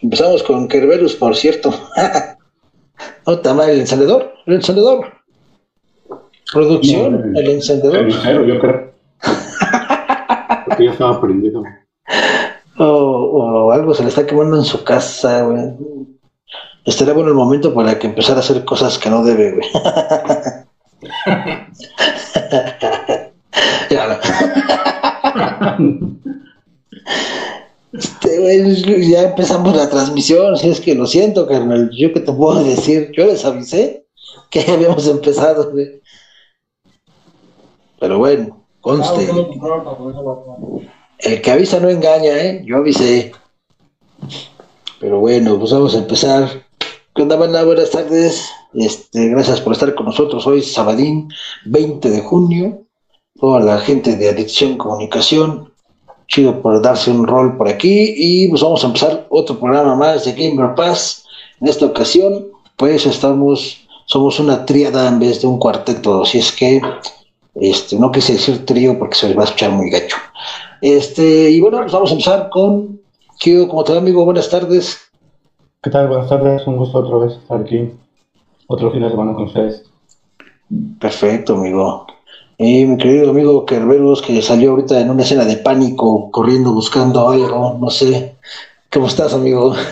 Empezamos con Kerberus, por cierto. Otra mal, el encendedor, el encendedor. Producción, el, encendedor. El yo creo. Porque ya estaba prendido. O, o, algo se le está quemando en su casa, güey. Estaría bueno el momento para que empezara a hacer cosas que no debe, güey. ya, este, ya empezamos la transmisión, si es que lo siento, carnal. Yo que te puedo decir, yo les avisé que habíamos empezado, güey. Pero bueno, conste. El que avisa no engaña, ¿eh? Yo avisé. Pero bueno, pues vamos a empezar. ¿Qué onda, banda? Buenas tardes. Este, gracias por estar con nosotros hoy, sabadín 20 de junio. Toda la gente de Adicción Comunicación, chido por darse un rol por aquí. Y pues vamos a empezar otro programa más de Gamer Pass. En esta ocasión, pues estamos, somos una tríada en vez de un cuarteto. Así es que, este, no quise decir trío porque se les va a escuchar muy gacho. Este, y bueno, pues vamos a empezar con Kio, como te va, amigo? Buenas tardes. ¿Qué tal? Buenas tardes, un gusto otra vez estar aquí. Otro fin de semana con ustedes. Perfecto, amigo. Y mi querido amigo Kerberos, que salió ahorita en una escena de pánico, corriendo, buscando algo, no sé. ¿Cómo estás, amigo?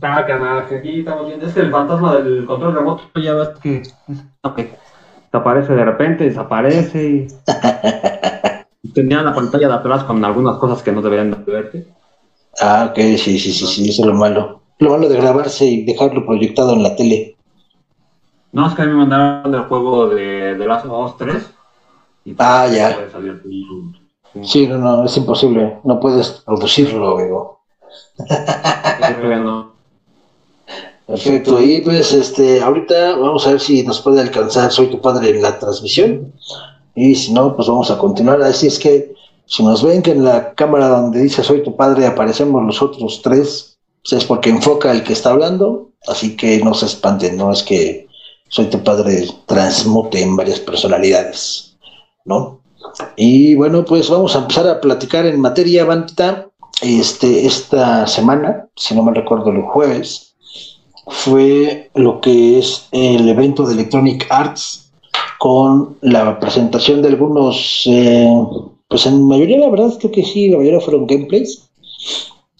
Ah, canal, aquí estamos viendo. Es que el fantasma del control remoto ya ves que. Ok. Aparece de repente, desaparece y. Tenía la pantalla de atrás con algunas cosas que no deberían de verte. Ah, ok, sí, sí, sí, sí, eso es lo malo. Lo malo de grabarse y dejarlo proyectado en la tele. No, es que a mí me mandaron el juego de, de Last of Us 3. Y ah, ya. Sí, no, no, es imposible. No puedes producirlo, amigo. Perfecto. Y pues, este, ahorita vamos a ver si nos puede alcanzar Soy tu padre en la transmisión. Y si no, pues vamos a continuar. Así es que si nos ven que en la cámara donde dice soy tu padre aparecemos los otros tres, pues es porque enfoca el que está hablando, así que no se espanten, no es que soy tu padre transmute en varias personalidades, ¿no? Y bueno, pues vamos a empezar a platicar en materia, Bantita. Este, esta semana, si no me recuerdo, el jueves, fue lo que es el evento de Electronic Arts con la presentación de algunos eh, pues en mayoría, la verdad, creo que sí, la mayoría fueron gameplays.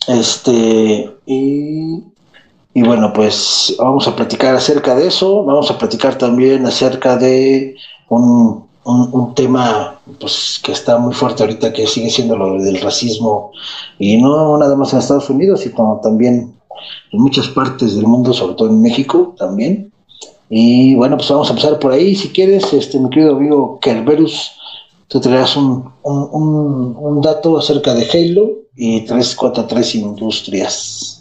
Este, y, y bueno, pues vamos a platicar acerca de eso. Vamos a platicar también acerca de un, un, tema pues, que está muy fuerte ahorita, que sigue siendo lo del racismo, y no nada más en Estados Unidos, sino también en muchas partes del mundo, sobre todo en México también. Y bueno, pues vamos a empezar por ahí. Si quieres, este, mi querido amigo Kerberus, tú traes un, un, un, dato acerca de Halo y 343 Industrias.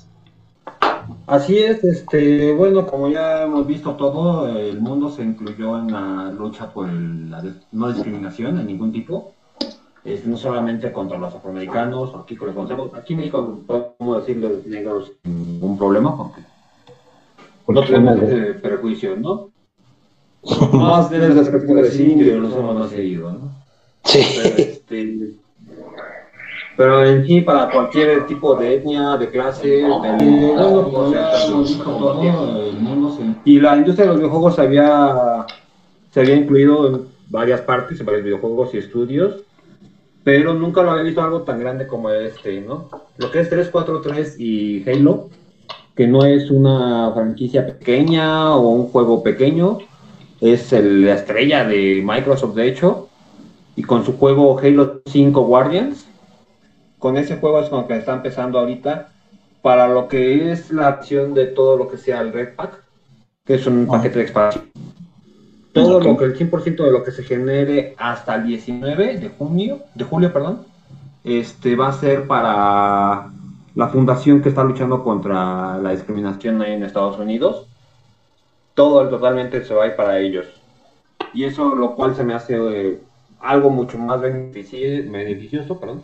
Así es, este, bueno, como ya hemos visto todo, el mundo se incluyó en la lucha por la no discriminación de ningún tipo, este, no solamente contra los afroamericanos, aquí conocemos, aquí en México podemos decirle negros sin ningún problema, porque no tenemos ese prejuicio, ¿no? Más de las que decir indio, no somos más seguidos, ¿no? Sí. Este, pero, en sí, para cualquier tipo de etnia, de clase, de, y la industria de los videojuegos se había, se había incluido en varias partes, en varios videojuegos y estudios, pero nunca lo había visto algo tan grande como este, ¿no? Lo que es 343 y Halo, que no es una franquicia pequeña o un juego pequeño, es el, la estrella de Microsoft, de hecho, y con su juego Halo 5 Guardians. Con ese juego es con que está empezando ahorita para lo que es la acción de todo lo que sea el Red Pack, que es un paquete de expansión. Todo lo que el 100% de lo que se genere hasta el 19 de junio, de julio, perdón, este va a ser para la fundación que está luchando contra la discriminación en Estados Unidos. Todo totalmente se va a ir para ellos. Y eso lo cual se me hace eh, algo mucho más beneficioso, perdón,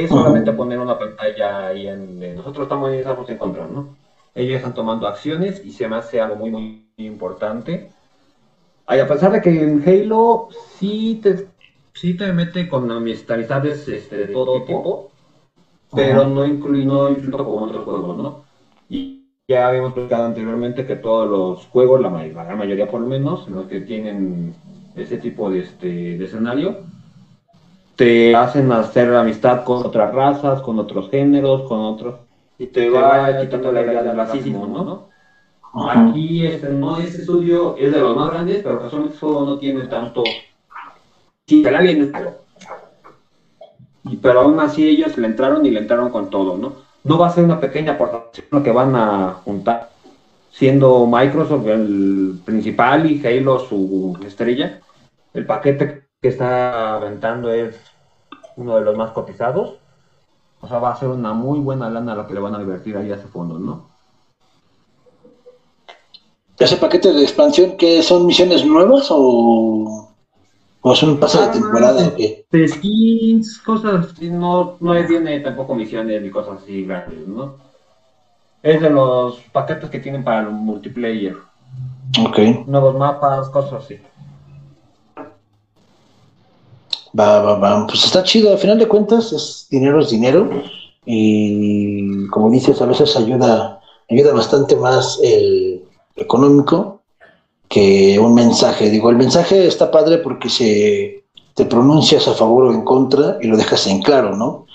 que solamente poner una pantalla ahí en, nosotros estamos, estamos en contra, ¿no? Ellos están tomando acciones y se me hace algo muy, muy importante. a pesar de que en Halo sí te, sí te mete con amistades este, de todo tipo, pero no incluye, no incluye como otros juegos, ¿no? Y ya habíamos explicado anteriormente que todos los juegos, la, la gran mayoría por lo menos, los que tienen ese tipo de, este, de escenario, te hacen hacer amistad con otras razas, con otros géneros, con otros... Y te, va quitando la idea del racismo, ¿no? Aquí este, no, ese estudio es de los más grandes, pero casualmente no tiene tanto Sí, la bien y Pero aún así ellos le entraron y le entraron con todo, ¿no? No va a ser una pequeña aportación que van a juntar, siendo Microsoft el principal y Halo su estrella. El paquete que está aventando es uno de los más cotizados. O sea, va a ser una muy buena lana lo que le van a invertir ahí a ese fondo, ¿no? ¿Ese paquete de expansión que son misiones nuevas o ¿O es un pase de temporada qué? De skins, cosas así, no, no tiene tampoco misiones ni cosas así grandes, ¿no? Es de los paquetes que tienen para el multiplayer. Ok. Nuevos mapas, cosas así. Va, va, va. Pues está chido, al final de cuentas es dinero es dinero y como dices, a veces ayuda, ayuda bastante más el económico que un mensaje. Digo, el mensaje está padre porque se te pronuncias a favor o en contra y lo dejas en claro, ¿no?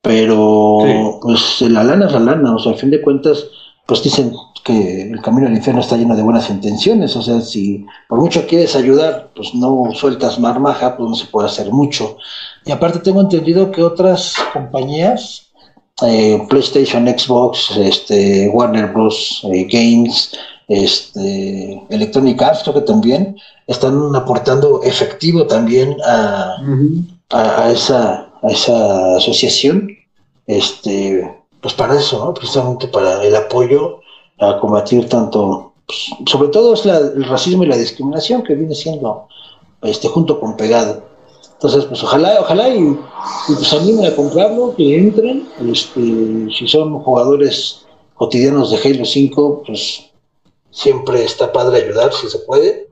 Pero pues la lana es la lana, o sea, al fin de cuentas, pues dicen que el camino al infierno está lleno de buenas intenciones, o sea, si por mucho quieres ayudar, pues no sueltas marmaja, pues no se puede hacer mucho. Y aparte tengo entendido que otras compañías, eh, PlayStation, Xbox, este, Warner Bros. Eh, Games, este, Electronic Arts, creo que también están aportando efectivo también a, a, esa, a esa asociación, este, pues para eso, ¿no? precisamente para el apoyo a combatir tanto, pues, sobre todo es el racismo y la discriminación que viene siendo este, junto con pegado. Entonces, pues ojalá, ojalá y, pues animen a comprarlo, que entren, este, si son jugadores cotidianos de Halo 5, pues siempre está padre ayudar si se puede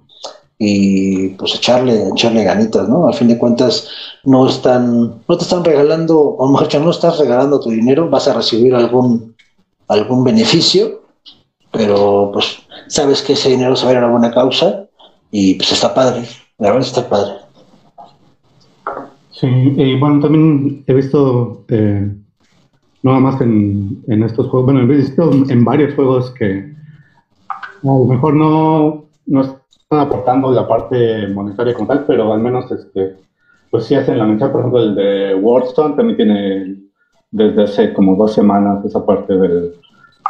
y pues echarle, echarle ganitas, ¿no? Al fin de cuentas no están, no te están regalando, o mejor dicho, no estás regalando tu dinero, vas a recibir algún, algún beneficio, pero pues sabes que ese dinero se va a ir a una buena causa y pues está padre, la verdad está padre. Sí, y bueno, también he visto, eh, nada más en, en estos juegos, bueno, he visto en varios juegos que a lo mejor no, no están aportando la parte monetaria como tal, pero al menos este, pues sí hacen la mención, por ejemplo, el de Wordstone también tiene desde hace como dos semanas esa parte del,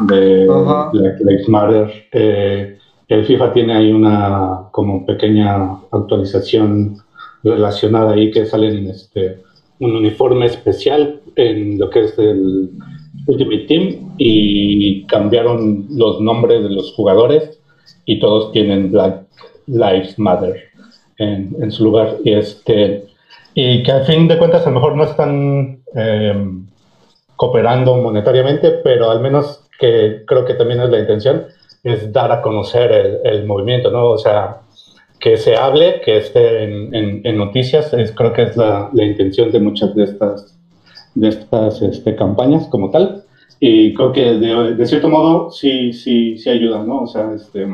de Black Matter. Eh, el FIFA tiene ahí una como pequeña actualización relacionada ahí que salen este, un uniforme especial en lo que es el Ultimate Team y cambiaron los nombres de los jugadores y todos tienen Black Lives Matter en, su lugar. Y, este, y que al fin de cuentas a lo mejor no están eh, cooperando monetariamente, pero al menos que creo que también es la intención, es dar a conocer el, movimiento, ¿no? O sea, que se hable, que esté en, noticias, es, creo que es la, la intención de muchas de estas de estas este, campañas como tal. Y creo que de, cierto modo sí, sí, sí ayuda, ¿no? O sea, este,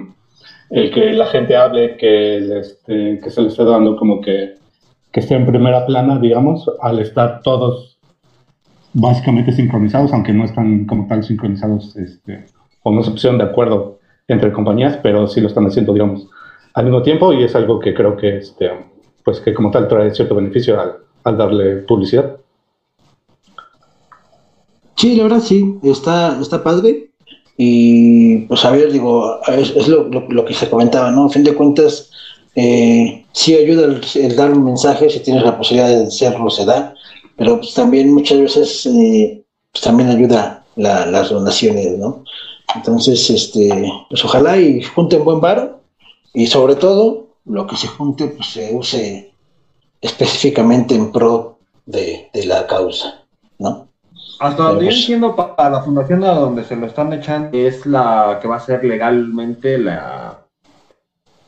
el que la gente hable, que, este, que se le esté dando como que, que esté en primera plana, digamos, al estar todos básicamente sincronizados, aunque no están como tal sincronizados, este, o no se pusieron de acuerdo entre compañías, pero sí lo están haciendo, digamos, al mismo tiempo y es algo que creo que, este, pues que como tal trae cierto beneficio al, al darle publicidad. Sí, la verdad sí, está, está padre. Y pues a ver, digo, es, lo, lo, que se comentaba, ¿no? A fin de cuentas, eh, sí ayuda el, dar un mensaje, si tienes la posibilidad de hacerlo, se da, pero pues también muchas veces eh, pues también ayuda las donaciones, ¿no? Entonces, este, pues ojalá y junten buen varo y sobre todo lo que se junte pues se use específicamente en pro de, de la causa, ¿no? Hasta donde yo entiendo, para la fundación a donde se lo están echando es la que va a ser legalmente la,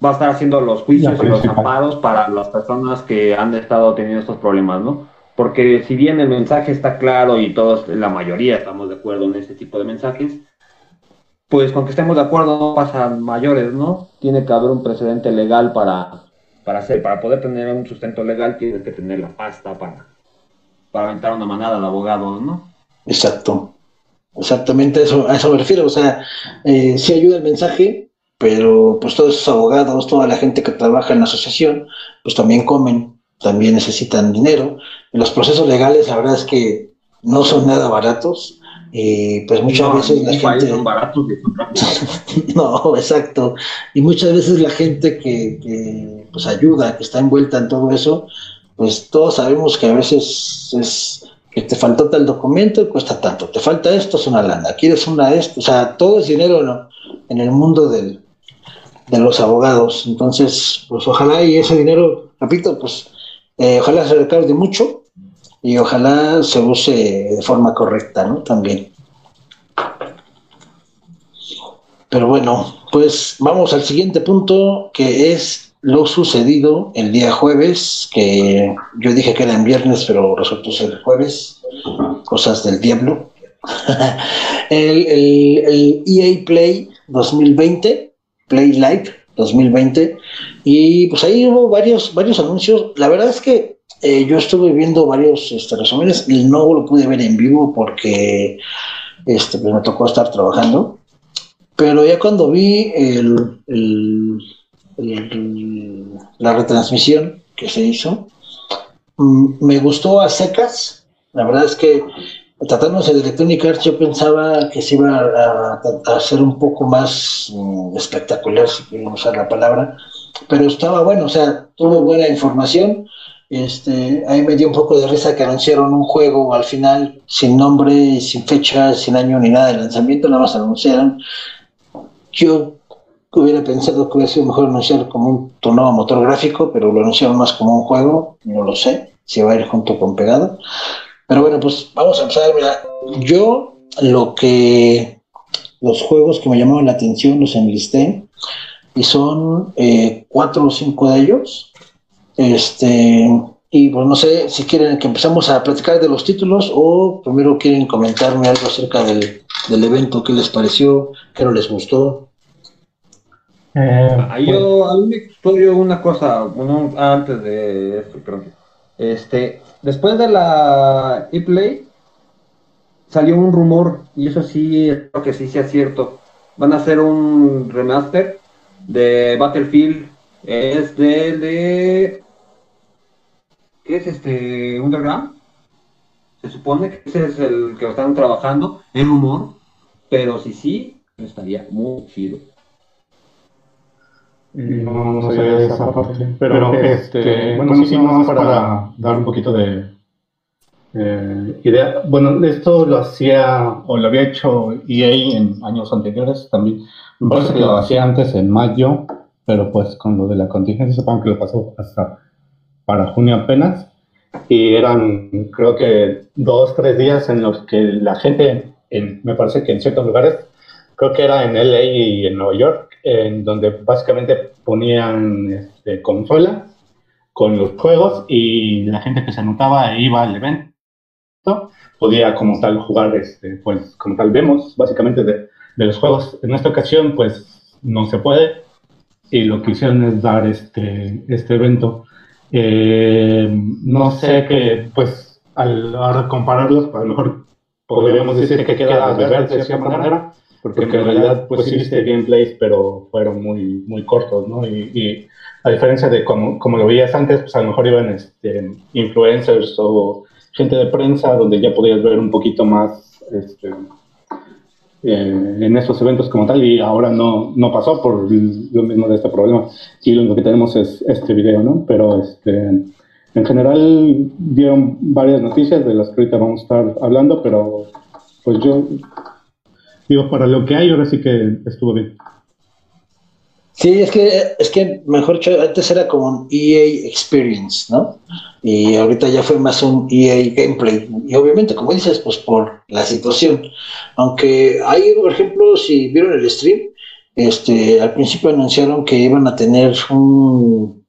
va a estar haciendo los juicios y los amparos para las personas que han estado teniendo estos problemas, ¿no? Porque si bien el mensaje está claro y todos, la mayoría estamos de acuerdo en este tipo de mensajes, pues con que estemos de acuerdo no pasan mayores, ¿no? Tiene que haber un precedente legal para, para hacer, para poder tener un sustento legal tienes que tener la pasta para, para aventar una manada de abogados, ¿no? Exacto. Exactamente eso, a eso me refiero. O sea, eh, sí ayuda el mensaje, pero pues todos esos abogados, toda la gente que trabaja en la asociación, pues también comen, también necesitan dinero. los procesos legales, la verdad es que no son nada baratos. Y pues muchas veces la gente... Son baratos no, exacto. Y muchas veces la gente que, que, pues ayuda, que está envuelta en todo eso, pues todos sabemos que a veces es que te faltó tal documento y cuesta tanto, te falta esto, es una lana, quieres una esto, o sea, todo es dinero en el mundo del, de los abogados. Entonces, pues ojalá y ese dinero, repito, pues eh, ojalá se recaude mucho y ojalá se use de forma correcta, ¿no? También. Pero bueno, pues vamos al siguiente punto, que es lo sucedido el día jueves, que yo dije que era en viernes, pero resultó ser jueves, cosas del diablo. el, el, EA Play 2020, Play Live 2020, y pues ahí hubo varios, varios anuncios. La verdad es que eh, yo estuve viendo varios este, resúmenes y no lo pude ver en vivo porque este, pues me tocó estar trabajando. Pero ya cuando vi el, la retransmisión que se hizo, mm, me gustó a secas. La verdad es que tratándose de Electronic Arts yo pensaba que se iba a, hacer un poco más mm, espectacular, si queremos usar la palabra, pero estaba bueno, o sea, tuvo buena información este, ahí me dio un poco de risa que anunciaron un juego al final sin nombre, sin fecha, sin año ni nada de lanzamiento, nada más anunciaron. Yo hubiera pensado que hubiera sido mejor anunciar como un nuevo motor gráfico, pero lo anunciaron más como un juego, no lo sé, si va a ir junto con pegado. Pero bueno, pues vamos a empezar. Mira, yo lo que los juegos que me llamaban la atención los enlisté y son eh, cuatro o cinco de ellos este, y pues no sé si quieren que empezamos a platicar de los títulos o primero quieren comentarme algo acerca del, evento, qué les pareció, qué no les gustó. Eh, yo, a mí me una cosa, antes de esto, creo que. Este, después de la e-play salió un rumor, y eso sí, creo que sí sea cierto. Van a hacer un remaster de Battlefield. Es de, de ¿Qué es este Underground? Se supone que ese es el que están trabajando, en humor, pero si sí, estaría muy chido. No, no sé esa parte. Pero, este, este bueno, sí, más para dar un poquito de eh, idea. Bueno, esto lo hacía, o lo había hecho EA en años anteriores también. Me parece que lo hacía antes en mayo, pero pues con lo de la contingencia, supongo que lo pasó hasta para junio apenas. Y eran, creo que, dos, tres días en los que la gente, en, me parece que en ciertos lugares, creo que era en LA y en Nueva York, en donde básicamente ponían este, consola con los juegos y la gente que se anotaba e iba al evento podía como tal jugar, este, pues como tal vemos básicamente de, los juegos. En esta ocasión pues no se puede y lo que hicieron es dar este, este evento eh, no sé que, pues, al, compararlos, a lo decir que queda de ver de cierta manera, porque en realidad, pues sí viste gameplays, pero fueron muy, muy cortos, ¿no? Y, a diferencia de como, como, lo veías antes, pues a lo mejor iban este, influencers o gente de prensa, donde ya podías ver un poquito más este, eh, en esos eventos como tal y ahora no, no pasó por lo mismo de este problema. Y lo único que tenemos es este video, ¿no? Pero este, en general dieron varias noticias de las que ahorita vamos a estar hablando, pero pues yo digo, para lo que hay ahora sí que estuvo bien. Sí, es que, es que mejor antes era como un EA Experience, ¿no? Y ahorita ya fue más un EA Gameplay. Y obviamente, como dices, pues por la situación. Aunque hay, por ejemplo, si vieron el stream, este, al principio anunciaron que iban a tener un,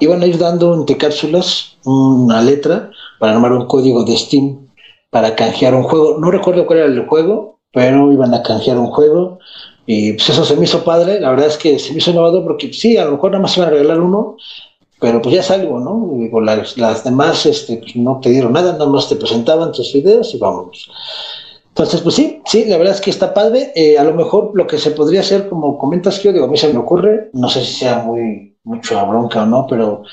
iban a ir dando entre cápsulas una letra para armar un código de Steam para canjear un juego. No recuerdo cuál era el juego, pero iban a canjear un juego y pues eso se me hizo padre. La verdad es que se me hizo innovador porque sí, a lo mejor nada más iban a regalar uno, pero pues ya es algo, ¿no? Digo, las, las demás este, pues no te dieron nada, nada más te presentaban tus videos y vámonos. Entonces, pues sí, sí, la verdad es que está padre. Eh, a lo mejor lo que se podría hacer, como comentas que yo digo, a mí se me ocurre, no sé si sea muy mucho bronca o no, pero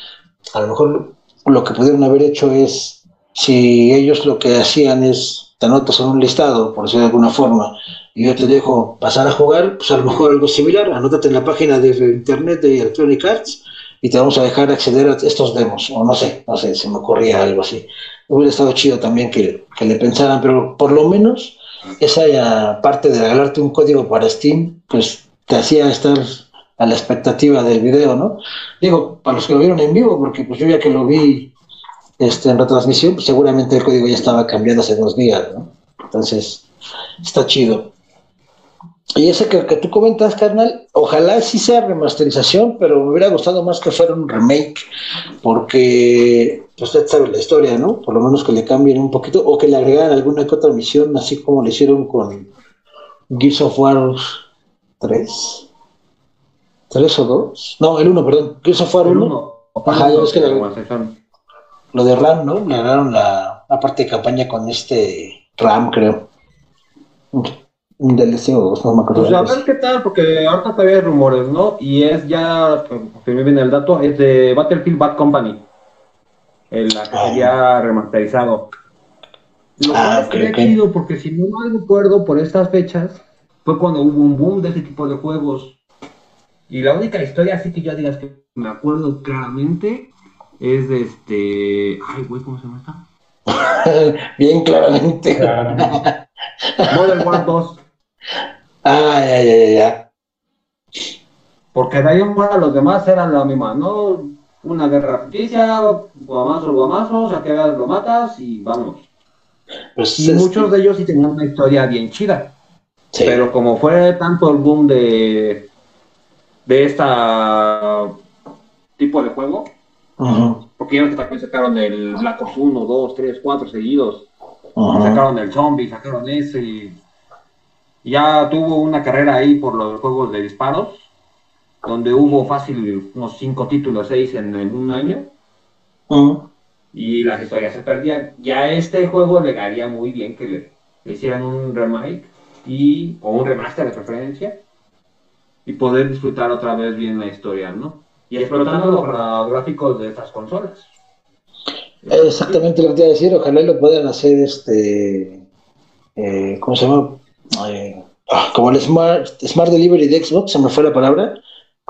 a lo mejor lo que pudieron haber hecho es, si ellos lo que hacían es, te anotas en un listado, por decirlo de alguna forma, y yo te dejo pasar a jugar, pues a lo mejor algo similar, anótate en la página de internet de Electronic Arts y te vamos a dejar acceder a estos demos, o no sé, no sé, se me ocurría algo así. Hubiera estado chido también que, que le pensaran, pero por lo menos esa parte de regalarte un código para Steam, pues te hacía estar a la expectativa del video, ¿no? Digo, para los que lo vieron en vivo, porque pues yo ya que lo vi este, en retransmisión, pues seguramente el código ya estaba cambiando hace dos días, ¿no? Entonces, está chido. Y ese que, que, tú comentas, carnal, ojalá sí sea remasterización, pero me hubiera gustado más que fuera un remake, porque pues, usted sabe la historia, ¿no? Por lo menos que le cambien un poquito, o que le agregaran alguna que otra misión, así como le hicieron con Gears of War 3. ¿Tres o dos? No, el 1, perdón. Gears of War 1. Ajá, es que lo de RAM, ¿no? Le agregaron la, la parte de campaña con este RAM, creo un DLC o no me acuerdo. Pues a ver qué tal, porque ahorita todavía hay rumores, ¿no? Y es ya, que me viene el dato, es de Battlefield Bad Company. El que ah. sería remasterizado. Lo ah, cual es chido, porque si no mal recuerdo, por estas fechas, fue cuando hubo un boom de ese tipo de juegos. Y la única historia, así que ya digas que me acuerdo claramente, es de este. Ay, güey, ¿cómo se llama esta? Bien claramente. Modern War 2. Ah, ya, ya, ya, Porque de ahí en fuera los demás eran la misma, ¿no? Una guerra ficticia, guamazo, guamazo, saqueas, lo matas y vamos. Pues y muchos de ellos sí tenían una historia bien chida. Pero como fue tanto el boom de de esta tipo de juego, porque ellos también sacaron el Black Ops 1, 2, 3, 4 seguidos, sacaron el zombie, sacaron ese, y ya tuvo una carrera ahí por los juegos de disparos, donde hubo fácil unos cinco títulos, seis en, un año. Y las historias se perdían. Ya este juego le haría muy bien que le, hicieran un remake y, o un remaster de preferencia y poder disfrutar otra vez bien la historia, ¿no? Y explotando los gráficos de estas consolas. Exactamente lo que te iba a decir, ojalá lo puedan hacer este, eh, ¿cómo se llama? Ah, como el Smart, Smart Delivery de Xbox, se me fue la palabra,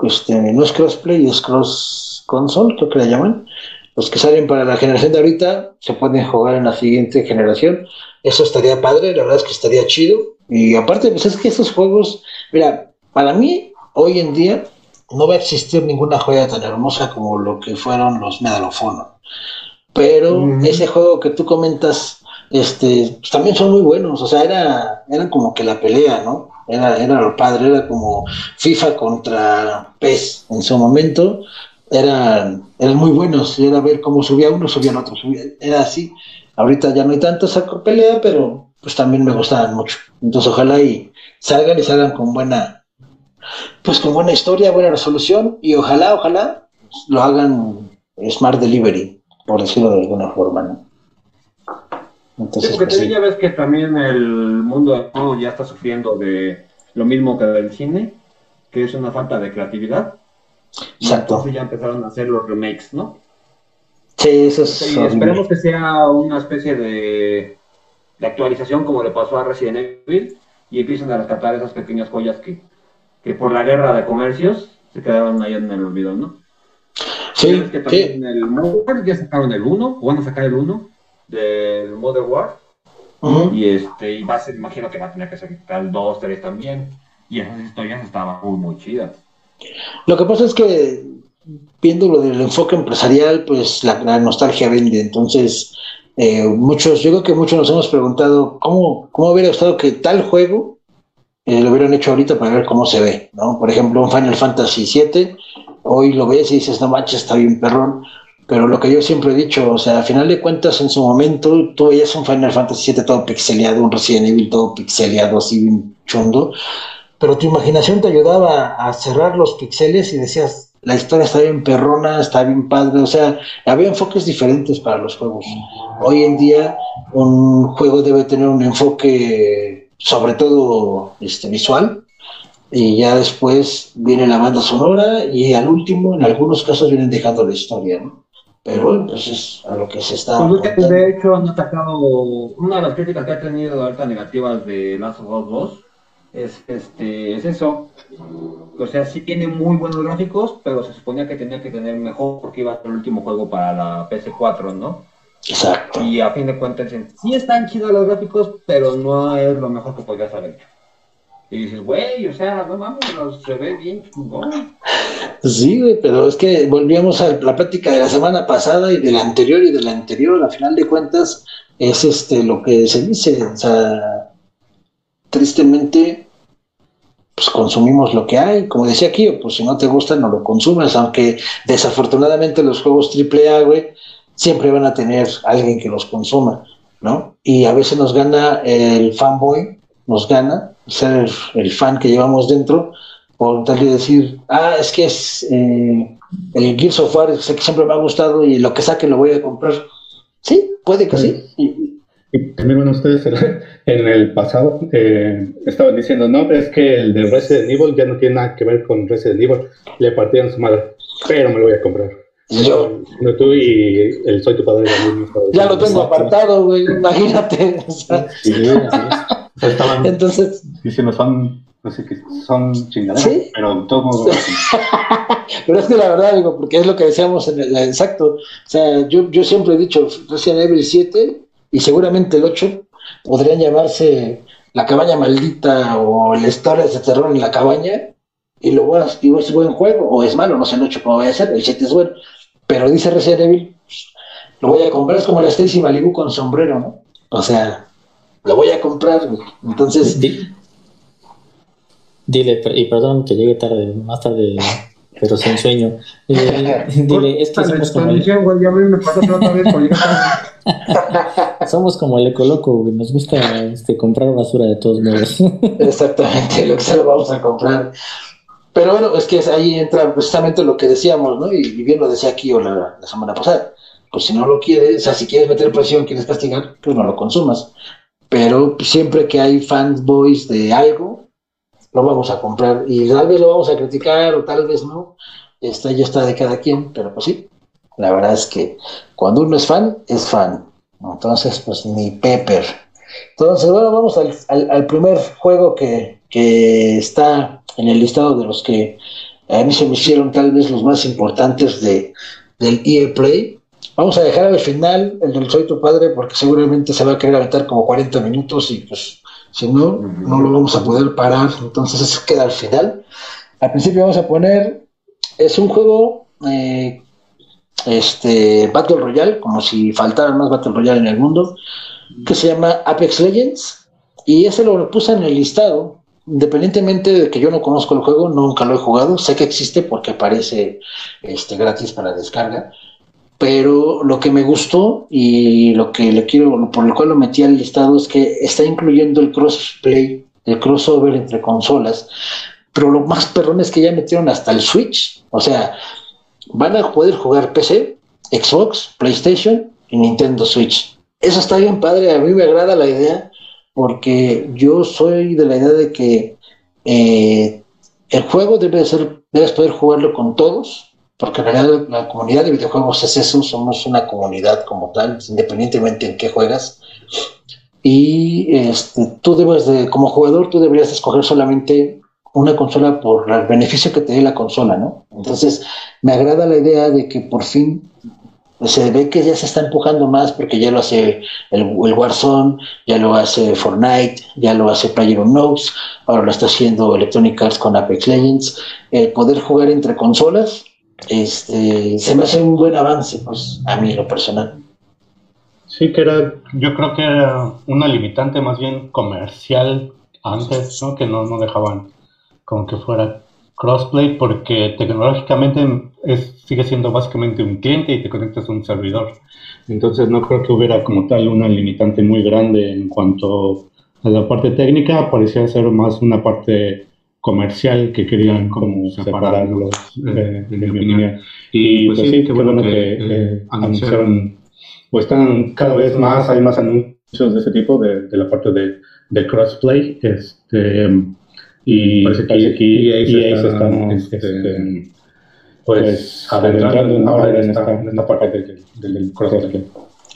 este, no es crossplay, es cross console, creo que la llaman. Los que salen para la generación de ahorita se pueden jugar en la siguiente generación. Eso estaría padre, la verdad es que estaría chido. Y aparte, pues es que estos juegos, mira, para mí, hoy en día, no va a existir ninguna joya tan hermosa como lo que fueron los Medal of Honor. Pero ese juego que tú comentas, este, pues, también son muy buenos, o sea, era, eran como que la pelea, ¿no? Era, era lo padre, era como FIFA contra PES en su momento, eran, eran muy buenos, era ver cómo subía uno, subían otro, era así. Ahorita ya no hay tanto esa pelea, pero pues también me gustaban mucho. Entonces ojalá y salgan y salgan con buena, pues con buena historia, buena resolución, y ojalá, ojalá lo hagan Smart Delivery, por decirlo de alguna forma, ¿no? Entonces, porque pues, ya ves que también el mundo de juego ya está sufriendo de lo mismo que del cine, que es una falta de creatividad. Exacto. entonces ya empezaron a hacer los remakes, ¿no? Sí, eso es. esperemos que sea una especie de, de, actualización como le pasó a Resident Evil y empiecen a rescatar esas pequeñas joyas que, que por la guerra de comercios se quedaron ahí en el olvido, ¿no? Sí, que también el ya sacaron el 1, o van a sacar el 1 del Modern War. Y este, y va a ser, imagino que va a tener que ser el 2, 3 también. Y esas historias estaban muy, muy chidas. Lo que pasa es que viendo lo del enfoque empresarial, pues la, nostalgia vende. Entonces, eh, muchos, yo creo que muchos nos hemos preguntado cómo, cómo hubiera estado que tal juego eh, lo hubieran hecho ahorita para ver cómo se ve, ¿no? Por ejemplo, un Final Fantasy VII, hoy lo ves y dices, no manches, está bien perrón, pero lo que yo siempre he dicho, o sea, a final de cuentas, en su momento, tú veías un Final Fantasy VII todo pixeleado, un Resident Evil todo pixeleado, así bien chundo, pero tu imaginación te ayudaba a cerrar los pixeles y decías, la historia está bien perrona, está bien padre, o sea, había enfoques diferentes para los juegos. Hoy en día un juego debe tener un enfoque sobre todo este, visual y ya después viene la banda sonora y al último en algunos casos vienen dejando la historia, ¿no? Pero pues es a lo que se está... Pues, de hecho han atacado, una de las críticas que ha tenido ahorita negativas de Last of Us 2 es, este, es eso. O sea, sí tiene muy buenos gráficos, pero se suponía que tenía que tener mejor porque iba a ser el último juego para la PS4, ¿no? Exacto. Y a fin de cuentas, sí están chidos los gráficos, pero no es lo mejor que podrías haber hecho. Y dices, güey, o sea, no mames, se ve bien chingón. Sí, güey, pero es que volvíamos a la práctica de la semana pasada y de la anterior y de la anterior, a final de cuentas, es este lo que se dice, o sea, tristemente, pues consumimos lo que hay. Como decía aquí, pues si no te gusta, no lo consumes, aunque desafortunadamente los juegos AAA, güey, siempre van a tener alguien que los consuma, ¿no? Y a veces nos gana el fanboy, nos gana ser el, fan que llevamos dentro, por tal de decir, ah, es que es eh, el Gears of War, que siempre me ha gustado y lo que saque lo voy a comprar. Sí, puede que sí. Y también, bueno, ustedes en el pasado eh, estaban diciendo, no, es que el de Resident Evil ya no tiene nada que ver con Resident Evil, le partieron su madre, pero me lo voy a comprar. Yo. No, tú y el Soy tu padre. Ya lo tengo apartado, güey, imagínate. estaban Entonces, diciendo, son, no sé qué, son chingaderas, ¿Sí? pero todo pero es que la verdad, digo, porque es lo que decíamos en el exacto. O sea, yo, yo siempre he dicho, Resident Evil 7 y seguramente el 8 podrían llamarse La cabaña maldita o la historia de terror en la cabaña y luego y es buen juego o es malo, no sé el 8 cómo va a ser, el 7 es bueno, pero dice Resident Evil, lo voy a comprar, es como la Stacy Malibu con sombrero, ¿no? O sea, lo voy a comprar, entonces... Dile, y perdón que llegue tarde, más tarde pero sin sueño. Eh, dile, es que somos como el... somos como el ecoloco, nos gusta este, comprar basura de todos modos. Exactamente, lo que se lo vamos a comprar. Pero bueno, es que ahí entra precisamente lo que decíamos, ¿no? Y, bien lo decía aquí o la, semana pasada. Pues si no lo quieres, o sea, si quieres meter presión, quieres castigar, pues no lo consumas. Pero siempre que hay fanboys de algo, lo vamos a comprar y tal vez lo vamos a criticar o tal vez no. Esta ya está de cada quien, pero pues sí, la verdad es que cuando uno es fan, es fan. Entonces, pues ni Pepper. Entonces, bueno, vamos al, primer juego que, está en el listado de los que a mí se me hicieron tal vez los más importantes de, del EA Play. Vamos a dejar al final el del Soy tu padre porque seguramente se va a querer aventar como 40 minutos y pues si no, no lo vamos a poder parar, entonces eso queda al final. Al principio vamos a poner, es un juego eh, este, Battle Royale, como si faltaran más Battle Royale en el mundo, que se llama Apex Legends, y ese lo puse en el listado, independientemente de que yo no conozco el juego, nunca lo he jugado, sé que existe porque aparece este, gratis para descarga, pero lo que me gustó y lo que le quiero, por lo cual lo metí al listado es que está incluyendo el crossplay, el crossover entre consolas, pero lo más perrón es que ya metieron hasta el Switch, o sea, van a poder jugar PC, Xbox, PlayStation y Nintendo Switch. Eso está bien padre, a mí me agrada la idea porque yo soy de la idea de que eh, el juego debe ser, debes poder jugarlo con todos, porque en realidad la comunidad de videojuegos es eso, somos una comunidad como tal, independientemente en qué juegas. Y este, tú como jugador, tú deberías escoger solamente una consola por el beneficio que te dé la consola, ¿no? Entonces, me agrada la idea de que por fin se ve que ya se está empujando más porque ya lo hace el, el Warzone, ya lo hace Fortnite, ya lo hace PlayerUnknown's, ahora lo está haciendo Electronic Arts con Apex Legends. El poder jugar entre consolas este, se me hace un buen avance, pues, a mí lo personal. Sí, que era, yo creo que era una limitante más bien comercial antes, ¿no? Que no, no dejaban como que fuera crossplay porque tecnológicamente es, sigue siendo básicamente un cliente y te conectas a un servidor. Entonces no creo que hubiera como tal una limitante muy grande en cuanto a la parte técnica, parecía ser más una parte comercial que querían como separarlos, eh, de, mi opinión. Y pues, pues sí, qué bueno que eh, anunciaron, o están cada vez más, hay más anuncios de ese tipo, de, de la parte de, de crossplay, este, y parece que aquí y ahí se están, este, este, pues, adentrando ahora en esta, en esta parte del, del crossplay.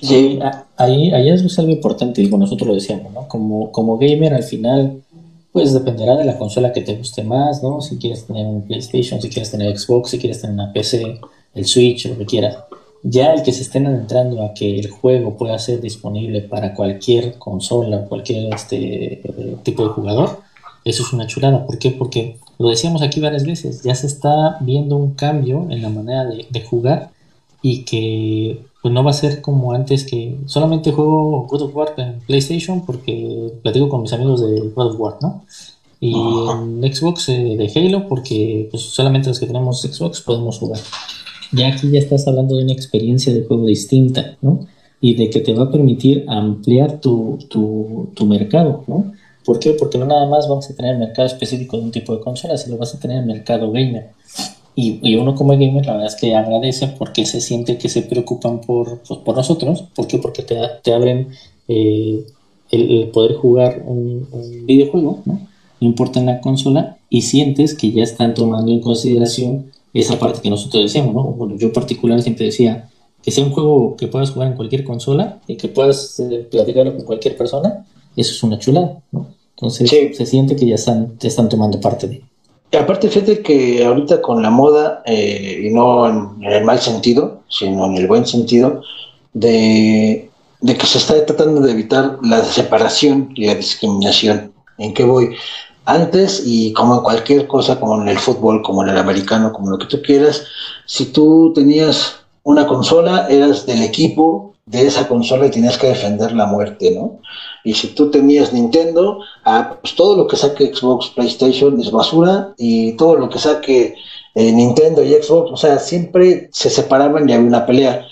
Sí, ahí, ahí es algo importante, digo, nosotros lo decíamos, ¿no? Como, como gamer al final pues dependerá de la consola que te guste más, ¿no? Si quieres tener un PlayStation, si quieres tener Xbox, si quieres tener una PC, el Switch, lo que quieras. Ya el que se estén adentrando a que el juego pueda ser disponible para cualquier consola o cualquier este, tipo de jugador, eso es una chulada. ¿Por qué? Porque lo decíamos aquí varias veces, ya se está viendo un cambio en la manera de, de jugar y que pues no va a ser como antes que solamente juego God of War en PlayStation porque platico con mis amigos de God of War, ¿no? Y en Xbox eh, de Halo porque pues, solamente los que tenemos Xbox podemos jugar. Ya aquí ya estás hablando de una experiencia de juego distinta, ¿no? Y de que te va a permitir ampliar tu, tu, tu mercado, ¿no? ¿Por qué? Porque no nada más vamos a tener mercado específico de un tipo de consola, sino vas a tener mercado gamer. Y, uno como gamer la verdad es que agradece porque se siente que se preocupan por, pues, por nosotros. ¿Por qué? Porque te, te abren eh, el, poder jugar un, videojuego, ¿no? no importa en la consola, y sientes que ya están tomando en consideración esa parte que nosotros decíamos, ¿no? Bueno, yo particular siempre decía que sea un juego que puedas jugar en cualquier consola y que puedas eh, platicarlo con cualquier persona, eso es una chulada, ¿no? Entonces se siente que ya están, ya están tomando parte de y aparte, fíjate que ahorita con la moda, eh, y no en, el mal sentido, sino en el buen sentido, de, que se está tratando de evitar la separación y la discriminación. ¿En qué voy? Antes, y como en cualquier cosa, como en el fútbol, como en el americano, como lo que tú quieras, si tú tenías una consola, eras del equipo de esa consola y tenías que defender la muerte, ¿no? Y si tú tenías Nintendo, ah, pues todo lo que saque Xbox, PlayStation es basura y todo lo que saque eh, Nintendo y Xbox, o sea, siempre se separaban y había una pelea.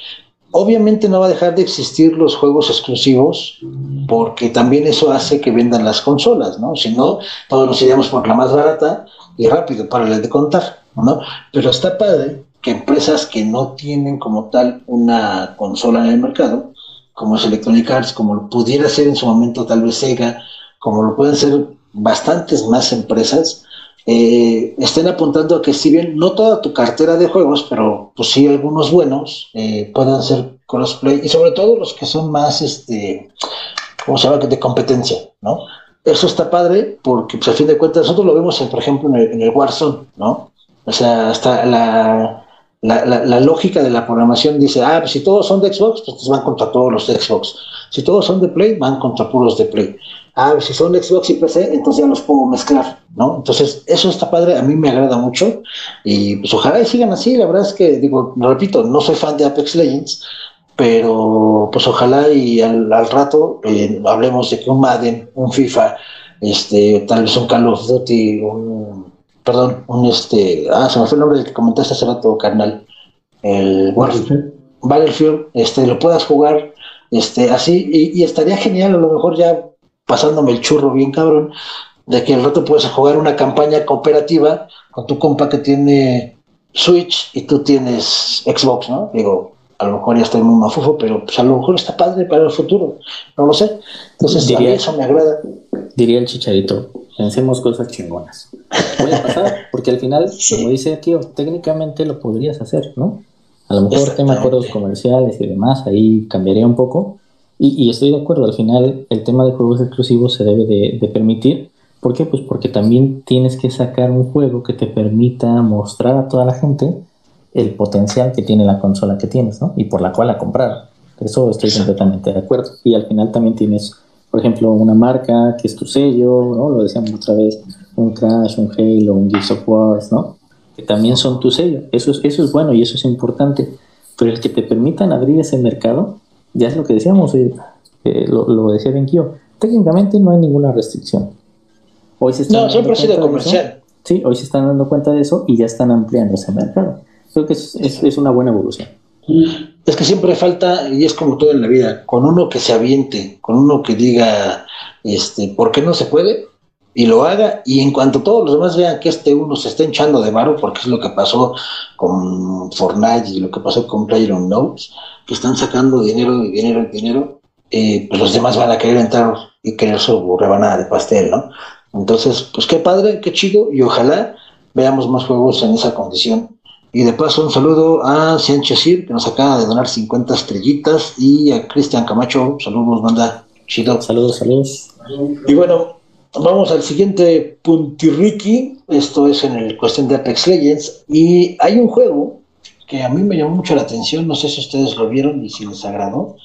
Obviamente no va a dejar de existir los juegos exclusivos porque también eso hace que vendan las consolas, ¿no? Si no, todos nos iríamos por la más barata y rápido para el de contar, ¿no? Pero está padre que empresas que no tienen como tal una consola en el mercado como es Electronic Arts, como lo pudiera ser en su momento tal vez Sega, como lo pueden ser bastantes más empresas, eh, estén apuntando a que si bien no toda tu cartera de juegos, pero pues sí algunos buenos, eh, puedan ser crossplay y sobre todo los que son más, este, ¿cómo se llama?, de competencia, ¿no? Eso está padre porque, pues a fin de cuentas, nosotros lo vemos, por ejemplo, en el, en el Warzone, ¿no? O sea, hasta la, la, lógica de la programación dice, ah, pues si todos son de Xbox, pues van contra todos los de Xbox. Si todos son de Play, van contra puros de Play. Ah, pues si son Xbox y PC, entonces ya los puedo mezclar, ¿no? Entonces, eso está padre, a mí me agrada mucho y pues ojalá y sigan así, la verdad es que, digo, repito, no soy fan de Apex Legends, pero pues ojalá y al, rato eh, hablemos de que un Madden, un FIFA, este, tal vez un Call of Duty, un perdón, un este, ah, se me fue el nombre del que comentaste hace rato, carnal, el Battlefield, Battlefield, este, lo puedas jugar, este, así, y, estaría genial, a lo mejor ya pasándome el churro bien cabrón, de que al rato puedes jugar una campaña cooperativa con tu compa que tiene Switch y tú tienes Xbox, ¿no? Digo, a lo mejor ya estoy muy mafufo, pero pues a lo mejor está padre para el futuro, no lo sé. Entonces, diría, eso me agrada. Diría el chicharito, pensemos cosas chingonas. Puede pasar, porque al final, como dice tío, técnicamente lo podrías hacer, ¿no? A lo mejor tema acuerdos comerciales y demás, ahí cambiaría un poco. Y, estoy de acuerdo, al final el tema de juegos exclusivos se debe de, permitir. ¿Por qué? Pues porque también tienes que sacar un juego que te permita mostrar a toda la gente el potencial que tiene la consola que tienes, ¿no? Y por la cual la compraron. Eso estoy completamente de acuerdo. Y al final también tienes por ejemplo, una marca que es tu sello, ¿no? Lo decíamos otra vez, un Crash, un Halo, un Gears of War, ¿no? Que también son tu sello. Eso es, eso es bueno y eso es importante. Pero el que te permitan abrir ese mercado, ya es lo que decíamos, eh, eh, lo, lo, decía Benkyo, técnicamente no hay ninguna restricción. Hoy se están No, siempre ha sido comercial. Sí, hoy se están dando cuenta de eso y ya están ampliando ese mercado. Creo que es, es- es una buena evolución. Es que siempre falta, y es como todo en la vida, con uno que se aviente, con uno que diga, este, ¿por qué no se puede? Y lo haga, y en cuanto todos los demás vean que este uno se está hinchando de varo, porque es lo que pasó con Fortnite y lo que pasó con PlayerUnknown's, que están sacando dinero y dinero y dinero, eh, pues los demás van a querer entrar y querer su rebanada de pastel, ¿no? Entonces, pues qué padre, qué chido, y ojalá veamos más juegos en esa condición. Y de paso, un saludo a Sánchez Sir, que nos acaba de donar 50 estrellitas, y a Cristian Camacho, saludos, banda, chido. Saludos, saludos. Y bueno, vamos al siguiente puntirriqui, esto es en el cuestión de Apex Legends, y hay un juego que a mí me llamó mucho la atención, no sé si ustedes lo vieron y si les agradó,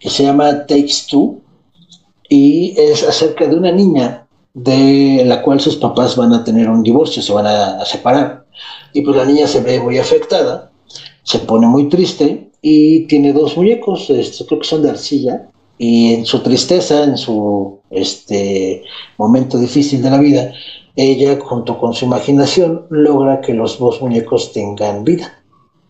que se llama Takes Two, y es acerca de una niña de la cual sus papás van a tener un divorcio, se van a, separar. Y pues la niña se ve muy afectada, se pone muy triste y tiene dos muñecos, creo que son de arcilla, y en su tristeza, en su este, momento difícil de la vida, ella junto con su imaginación logra que los dos muñecos tengan vida,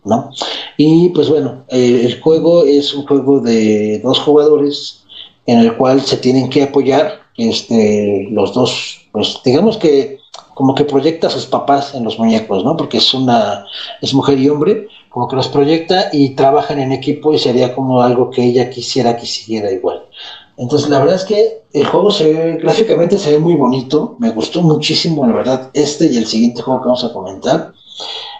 ¿no? Y pues bueno, eh, el juego es un juego de dos jugadores en el cual se tienen que apoyar este, los dos, pues digamos que como que proyecta a sus papás en los muñecos, ¿no? Porque es una, es mujer y hombre, como que los proyecta y trabajan en equipo y sería como algo que ella quisiera que siguiera igual. Entonces, la verdad es que el juego se ve, gráficamente se ve muy bonito, me gustó muchísimo, la verdad, este y el siguiente juego que vamos a comentar.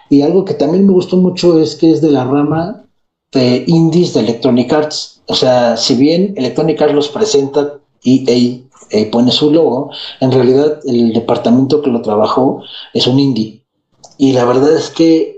Y algo que también me gustó mucho es que es de la rama de indies de Electronic Arts. O sea, si bien Electronic Arts los presenta EA eh, pone su logo, en realidad el departamento que lo trabajó es un indie. Y la verdad es que,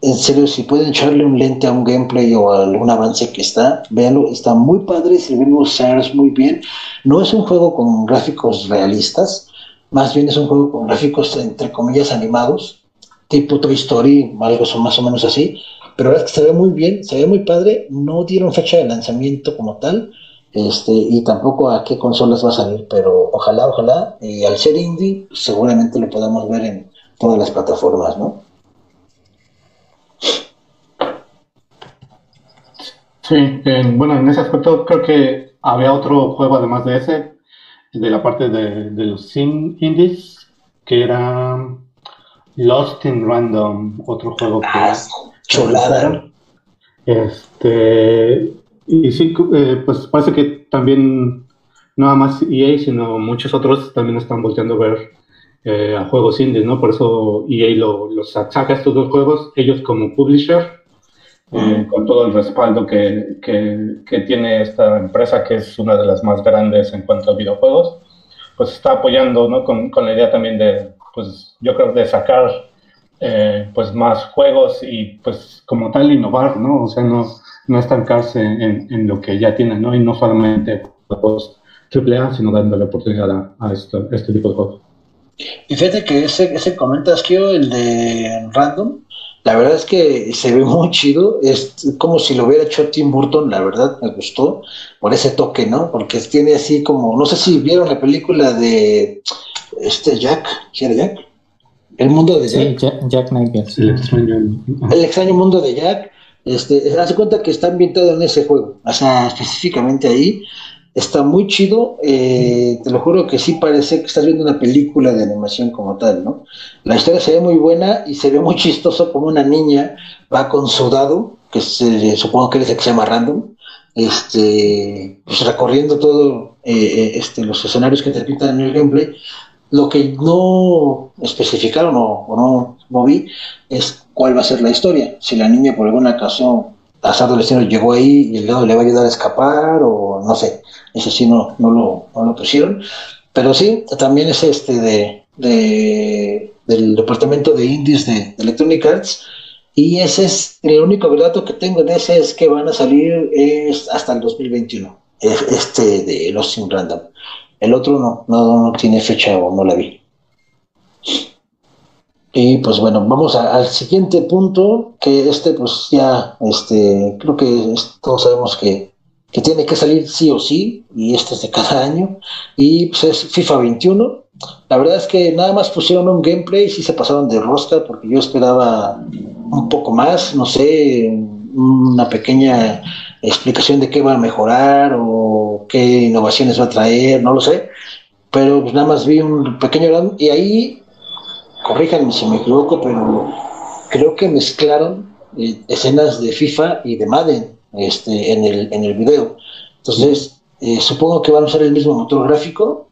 en serio, si pueden echarle un lente a un gameplay o a algún avance que está, véanlo, está muy padre, se ven los shares muy bien. No es un juego con gráficos realistas, más bien es un juego con gráficos entre comillas animados, tipo Toy Story, algo son más o menos así, pero es que se ve muy bien, se ve muy padre, no dieron fecha de lanzamiento como tal, este, y tampoco a qué consolas va a salir, pero ojalá, ojalá, y al ser indie, seguramente lo podamos ver en todas las plataformas, ¿no? Sí, en- bueno, en ese aspecto creo que había otro juego además de ese, de la parte de, de los indies, que era Lost in Random, otro juego que... Ah, chulada. Este, y sí, eh, pues parece que también no nada más EA, sino muchos otros también están volteando a ver eh, a juegos indies, ¿no? Por eso EA lo- los saca estos dos juegos, ellos como publisher, eh, con todo el respaldo que, que- que tiene esta empresa, que es una de las más grandes en cuanto a videojuegos, pues está apoyando, ¿no? Con, con la idea también de, pues yo creo, de sacar eh, pues más juegos y pues como tal innovar, ¿no? O sea, no, no estancarse en, en lo que ya tienen, ¿no? Y no solamente juegos AAA, sino dándole oportunidad a, a esto- este tipo de juegos. Y fíjate que ese, ese comentas, Kio, el de Random, la verdad es que se ve muy chido, es como si lo hubiera hecho Tim Burton, la verdad me gustó, por ese toque, ¿no? Porque tiene así como, no sé si vieron la película de este Jack, ¿sí era Jack? El mundo de Sí, Jack. Jack, Jack. El extraño. El extraño mundo de Jack, este, hace cuenta que está ambientado en ese juego, o sea, específicamente ahí, está muy chido, eh, te lo juro que sí parece que estás viendo una película de animación como tal, ¿no? La historia se ve muy buena y se ve muy chistoso como una niña va con su dado, que se, supongo que es el que se llama Random, este, pues recorriendo todo eh, eh, este, los escenarios que te pintan en el gameplay. Lo que no especificaron o, o no, no vi es cuál va a ser la historia. Si la niña por alguna ocasión, azar del destino, llegó ahí y el dado le va a ayudar a escapar o no sé. Eso sí no, no, lo, no lo pusieron. Pero sí, también es este de, de- del departamento de indies de, de Electronic Arts. Y ese es el único dato que tengo de ese es que van a salir es hasta el 2021. Es Este de los Sin Random. El otro no, no, no tiene fecha o no la vi. Y pues bueno, vamos a- al siguiente punto, que este pues ya, este, creo que todos sabemos que, que tiene que salir sí o sí, y este es de cada año, y pues es FIFA 21, La verdad es que nada más pusieron un gameplay y sí se pasaron de rosca porque yo esperaba un poco más, no sé, una pequeña explicación de qué va a mejorar o qué innovaciones va a traer, no lo sé. Pero pues nada más vi un pequeño y ahí, corríjanme si me equivoco, pero creo que mezclaron eh, escenas de FIFA y de Madden este, en, el, en el video. Entonces, eh, supongo que van a usar el mismo motor gráfico,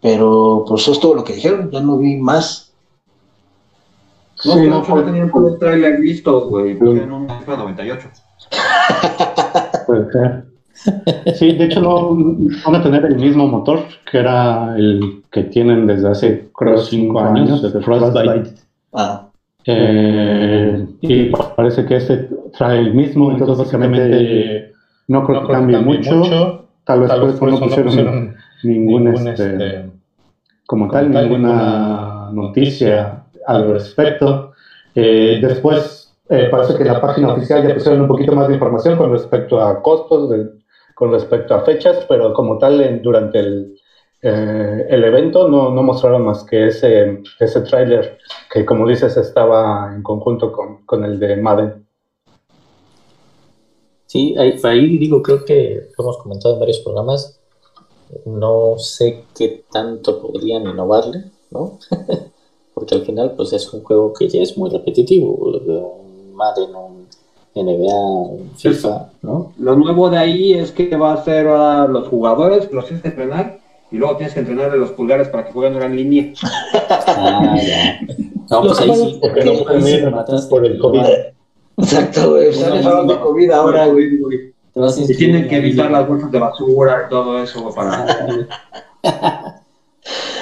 pero pues eso es todo lo que dijeron, ya no vi más. No, sí, no, no tenían todo el trailer listo, güey, en un FIFA 98. Sí, de hecho no van a tener el mismo motor que era el que tienen desde hace creo cinco años, el Frostbite. Ah. Eh, y parece que este trae el mismo, entonces básicamente no creo que cambie mucho. Tal vez, por eso no pusieron ningún, este, este, como tal, ninguna noticia al respecto. Eh, después eh, parece que en la página oficial ya pusieron un poquito más de información con respecto a costos, con respecto a fechas, pero como tal durante el, eh, el evento no, no, mostraron más que ese, ese tráiler que, como dices, estaba en conjunto con, con el de Madden. Sí, ahí, ahí, digo, creo que lo hemos comentado en varios programas, no sé qué tanto podrían innovarle, ¿no? Porque al final, pues es un juego que ya es muy repetitivo, Madden, un NBA, un FIFA, ¿no? Lo nuevo de ahí es que va a ser a los jugadores, los tienes que entrenar y luego tienes que entrenarle los pulgares para que jueguen en línea. Ah, ya. No, pues ahí sí, porque no pueden por el COVID. Exacto, güey. Están hablando de COVID ahora, güey. Y tienen que evitar las bolsas de basura y todo eso para.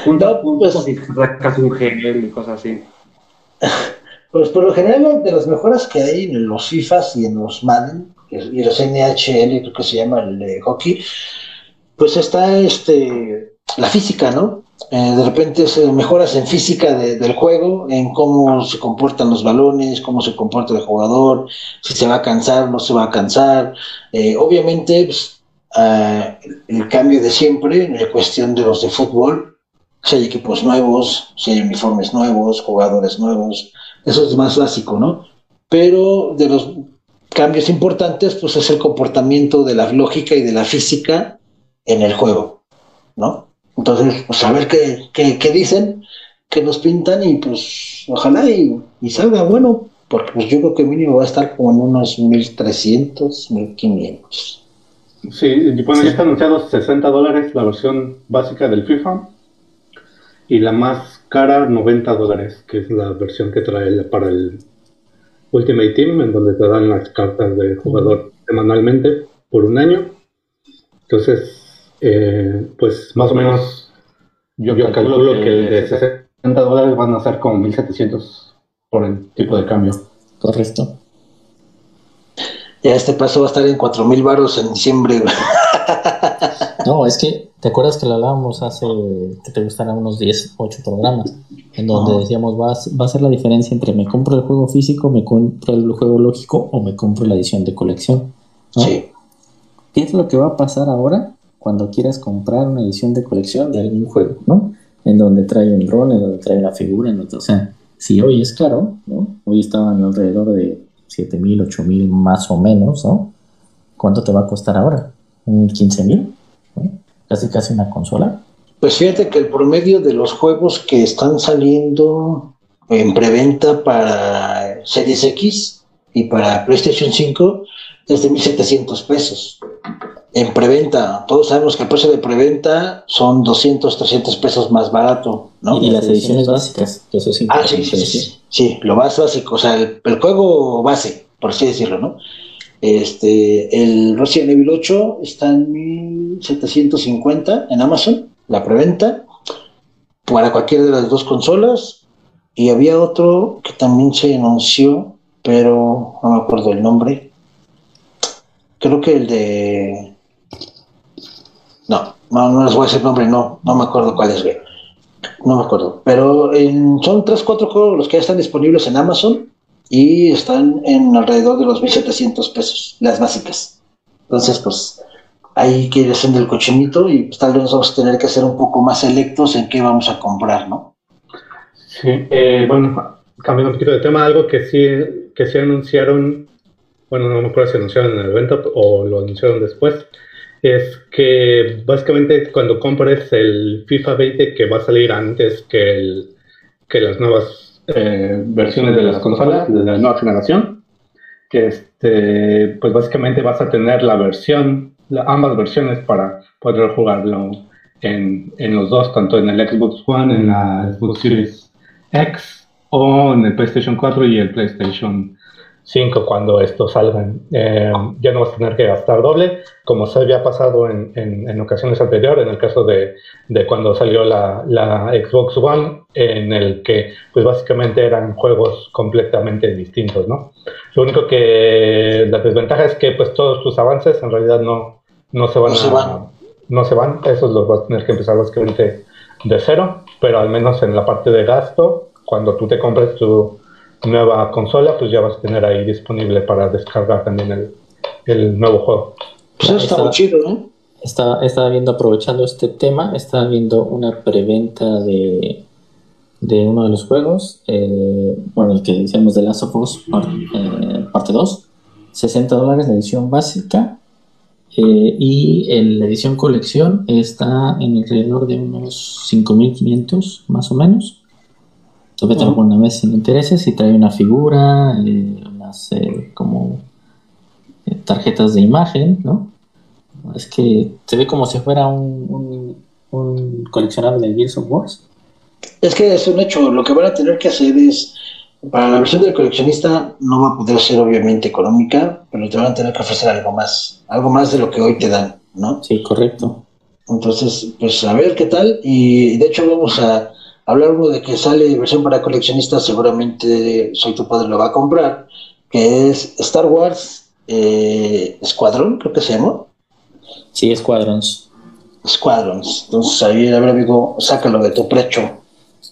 Juntar puntos pues, y casi un gel y cosas así. Pues por lo general, de las mejoras que hay en los FIFAs y en los Madden, y los NHL, que se llama el hockey, pues está este, la física, ¿no? Eh, de repente se mejoras en física del juego, en cómo se comportan los balones, cómo se comporta el jugador, si se va a cansar, no se va a cansar. Eh, obviamente, ah, el cambio de siempre en la cuestión de los de fútbol, si hay equipos nuevos, si hay uniformes nuevos, jugadores nuevos, eso es más básico, ¿no? Pero de los cambios importantes, pues es el comportamiento de la lógica y de la física en el juego, ¿no? Entonces, pues a ver qué, qué, dicen, qué nos pintan y pues ojalá y, salga bueno, porque pues yo creo que mínimo va a estar como en unos 1300, 1500. Sí, bueno, ya está anunciado 60 dólares la versión básica del FIFA y la más cara 90 dólares, que es la versión que trae para el Ultimate Team, en donde te dan las cartas de jugador semanalmente por un año. Entonces, eh, pues más o menos yo, calculo, que, de 60 dólares van a ser como 1700 por el tipo de cambio. Correcto. Ya este paso va a estar en 4000 baros en diciembre. No, es que, ¿te acuerdas que lo hablábamos hace, que te gustan unos 10, 8 programas? En donde decíamos, va a, va a ser la diferencia entre me compro el juego físico, me compro el juego lógico o me compro la edición de colección. Sí. ¿Qué es lo que va a pasar ahora? cuando quieras comprar una edición de colección de algún juego, ¿no? En donde trae un drone, en donde trae la figura, en o sea, si hoy es claro, ¿no? Hoy estaban alrededor de 7 mil, 8 mil más o menos, ¿no? ¿Cuánto te va a costar ahora? ¿Un 15 mil? Casi casi una consola. Pues fíjate que el promedio de los juegos que están saliendo en preventa para Series X y para PlayStation 5 es de 1.700 pesos en preventa. Todos sabemos que el precio de preventa son 200, 300 pesos más barato, ¿no? Y, las ediciones básicas, que eso sí. Ah, sí, sí, sí, lo más básico, o sea, el, juego base, por así decirlo, ¿no? Este, el Resident Evil 8 está en 1750 en Amazon, la preventa, para cualquiera de las dos consolas. Y había otro que también se anunció, pero no me acuerdo el nombre. Creo que el de no, no, les voy a decir nombre, no, no me acuerdo cuál es, No me acuerdo. Pero son tres, cuatro juegos los que ya están disponibles en Amazon y están en alrededor de los 1.700 pesos, las básicas. Entonces, pues, ahí quiere haciendo el cochinito y pues, tal vez vamos a tener que ser un poco más selectos en qué vamos a comprar, ¿no? Sí, eh, bueno, cambiando un poquito de tema, algo que sí, que sí anunciaron, bueno, no me acuerdo si anunciaron en el evento o lo anunciaron después, es que básicamente cuando compres el FIFA 20 que va a salir antes que, el, que las nuevas eh, versiones de las consolas de la nueva generación, que este, pues básicamente vas a tener la versión, ambas versiones para poder jugarlo en, en los dos, tanto en el Xbox One, en la Xbox Series X o en el PlayStation 4 y el PlayStation 5 cuando estos salgan. Eh, ya no vas a tener que gastar doble, como se había pasado en, en, ocasiones anteriores, en el caso de, de cuando salió la, la, Xbox One, en el que pues básicamente eran juegos completamente distintos, ¿no? Lo único que la desventaja es que pues todos tus avances en realidad no, no se van no a... Se van. No se van, esos los vas a tener que empezar básicamente de cero, pero al menos en la parte de gasto, cuando tú te compres tu nueva consola, pues ya vas a tener ahí disponible para descargar también el, el nuevo juego. Pues eso está Está- muy chido, ¿no? Estaba, estaba viendo, aprovechando este tema, estaba viendo una preventa de, de uno de los juegos, eh, bueno, el que decíamos de Last of Us, eh, parte 2, 60 dólares la edición básica, eh, y en la edición colección está en alrededor de unos 5.500 más o menos. Todavía tengo una vez sin intereses y trae una figura, eh, unas eh, como eh, tarjetas de imagen, ¿no? Es que se ve como si fuera un, un, un coleccionable de Gears of War. Es que es un hecho, lo que van a tener que hacer es, para la versión del coleccionista no va a poder ser obviamente económica, pero te van a tener que ofrecer algo más, algo más de lo que hoy te dan, ¿no? Sí, correcto. Entonces, pues a ver qué tal, y de hecho vamos a hablar uno de que sale versión para coleccionistas, seguramente Soy tu padre lo va a comprar, que es Star Wars eh, Squadron, creo que se llama. Sí, Squadrons. Squadrons. Entonces ahí, a ver amigo, sácalo de tu precho.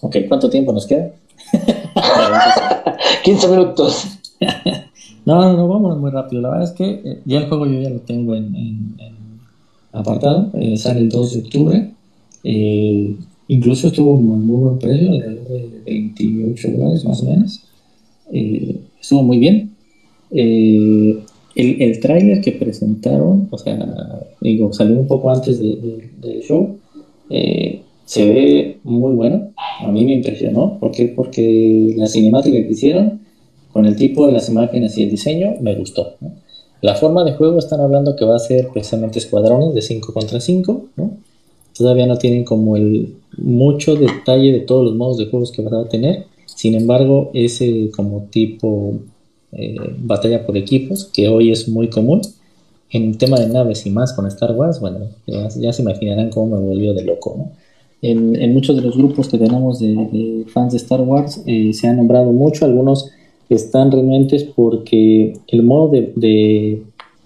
Ok, ¿cuánto tiempo nos queda? 15 minutos. No, no, no, vámonos muy rápido. La verdad es que eh, ya el juego yo ya lo tengo en, en- en apartado. eh, sale el 2 de octubre. Eh, incluso estuvo en muy buen precio, alrededor de 28 dólares más o menos. Eh, estuvo muy bien. Eh, el, el tráiler que presentaron, o sea, digo, salió un poco antes de- de- del show. eh, se ve muy bueno. A mí me impresionó. ¿Por qué? Porque la cinemática que hicieron con el tipo de las imágenes y el diseño me gustó. ¿no? La forma de juego están hablando que va a ser precisamente escuadrones de 5 contra 5, ¿no? Todavía no tienen como el mucho detalle de todos los modos de juegos que van a tener. Sin embargo, ese como tipo eh, batalla por equipos, que hoy es muy común, en tema de naves y más con Star Wars, bueno, ya, se imaginarán cómo me volvió de loco, ¿no? En, en muchos de los grupos que tenemos de, fans de Star Wars eh, se han nombrado mucho, algunos están renuentes porque el modo de,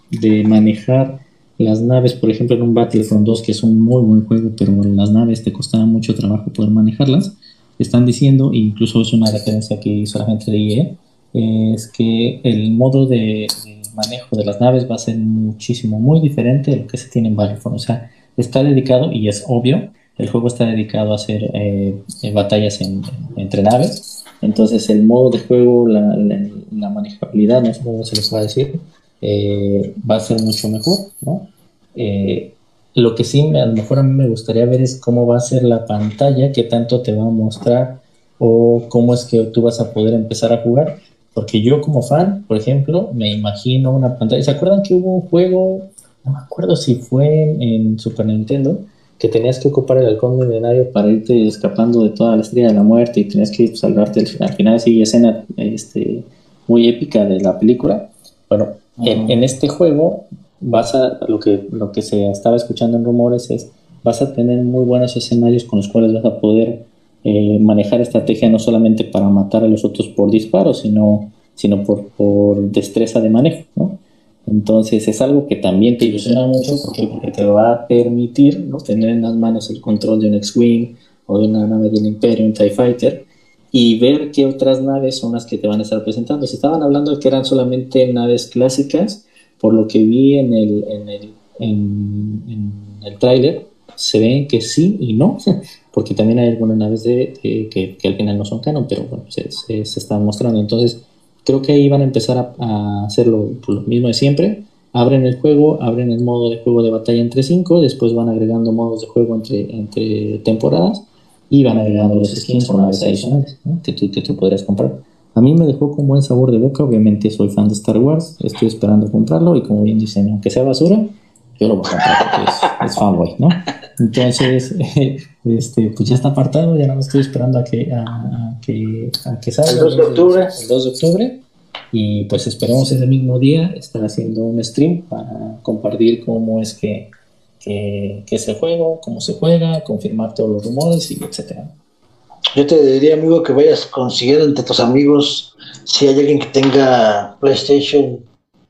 de manejar las naves, por ejemplo en un Battlefront 2, que es un muy buen juego, pero las naves te costaba mucho trabajo poder manejarlas, están diciendo, e incluso es una referencia que hizo la gente de IE, es que el modo de, de manejo de las naves va a ser muchísimo, muy diferente de lo que se tiene en Battlefront. O sea, está dedicado, y es obvio, el juego está dedicado a hacer eh, eh, batallas en- entre naves. Entonces, el modo de juego, la, la- la manejabilidad, no sé cómo se les puede decir, eh, va a ser mucho mejor, ¿no? Eh, lo que sí, a lo mejor a mí me gustaría ver es cómo va a ser la pantalla, qué tanto te va a mostrar o cómo es que tú vas a poder empezar a jugar. Porque yo como fan, por ejemplo, me imagino una pantalla. ¿Se acuerdan que hubo un juego, no me acuerdo si fue en, Super Nintendo, que tenías que ocupar el halcón milenario para irte escapando de toda la estrella de la muerte y tenías que salvarte al final? Al final sí, escena este, muy épica de la película. Bueno, en, este juego vas a, lo que, lo que se estaba escuchando en rumores es, vas a tener muy buenos escenarios con los cuales vas a poder eh, manejar estrategia no solamente para matar a los otros por disparo, sino, sino por, por destreza de manejo, ¿no? Entonces es algo que también te ilusiona mucho porque, porque te va a permitir ¿no? tener en las manos el control de un X-Wing o de una nave del Imperio, un TIE Fighter, y ver qué otras naves son las que te van a estar presentando. Se estaban hablando de que eran solamente naves clásicas, por lo que vi en el, en el, en, el tráiler, se ven que sí y no, porque también hay algunas naves de, que, que al final no son canon, pero bueno, se, se, están mostrando. Entonces, creo que ahí van a empezar a, a hacer lo, lo mismo de siempre. Abren el juego, abren el modo de juego de batalla entre 5, después van agregando modos de juego entre, entre temporadas y van agregando los skins o naves adicionales ¿no? que, tú, que tú podrías comprar. A mí me dejó con buen sabor de boca, obviamente soy fan de Star Wars, estoy esperando comprarlo y como bien dicen, aunque sea basura, yo lo voy a comprar porque es, es fanboy, ¿no? Entonces, este, pues ya está apartado, ya no me estoy esperando a que, a, a que, a que salga. El 2 de octubre. El 2 de octubre. Y pues esperamos ese mismo día estar haciendo un stream para compartir cómo es que, que, que es el juego, cómo se juega, confirmar todos los rumores y etcétera. Yo te diría, amigo, que vayas consiguiendo entre tus amigos si hay alguien que tenga PlayStation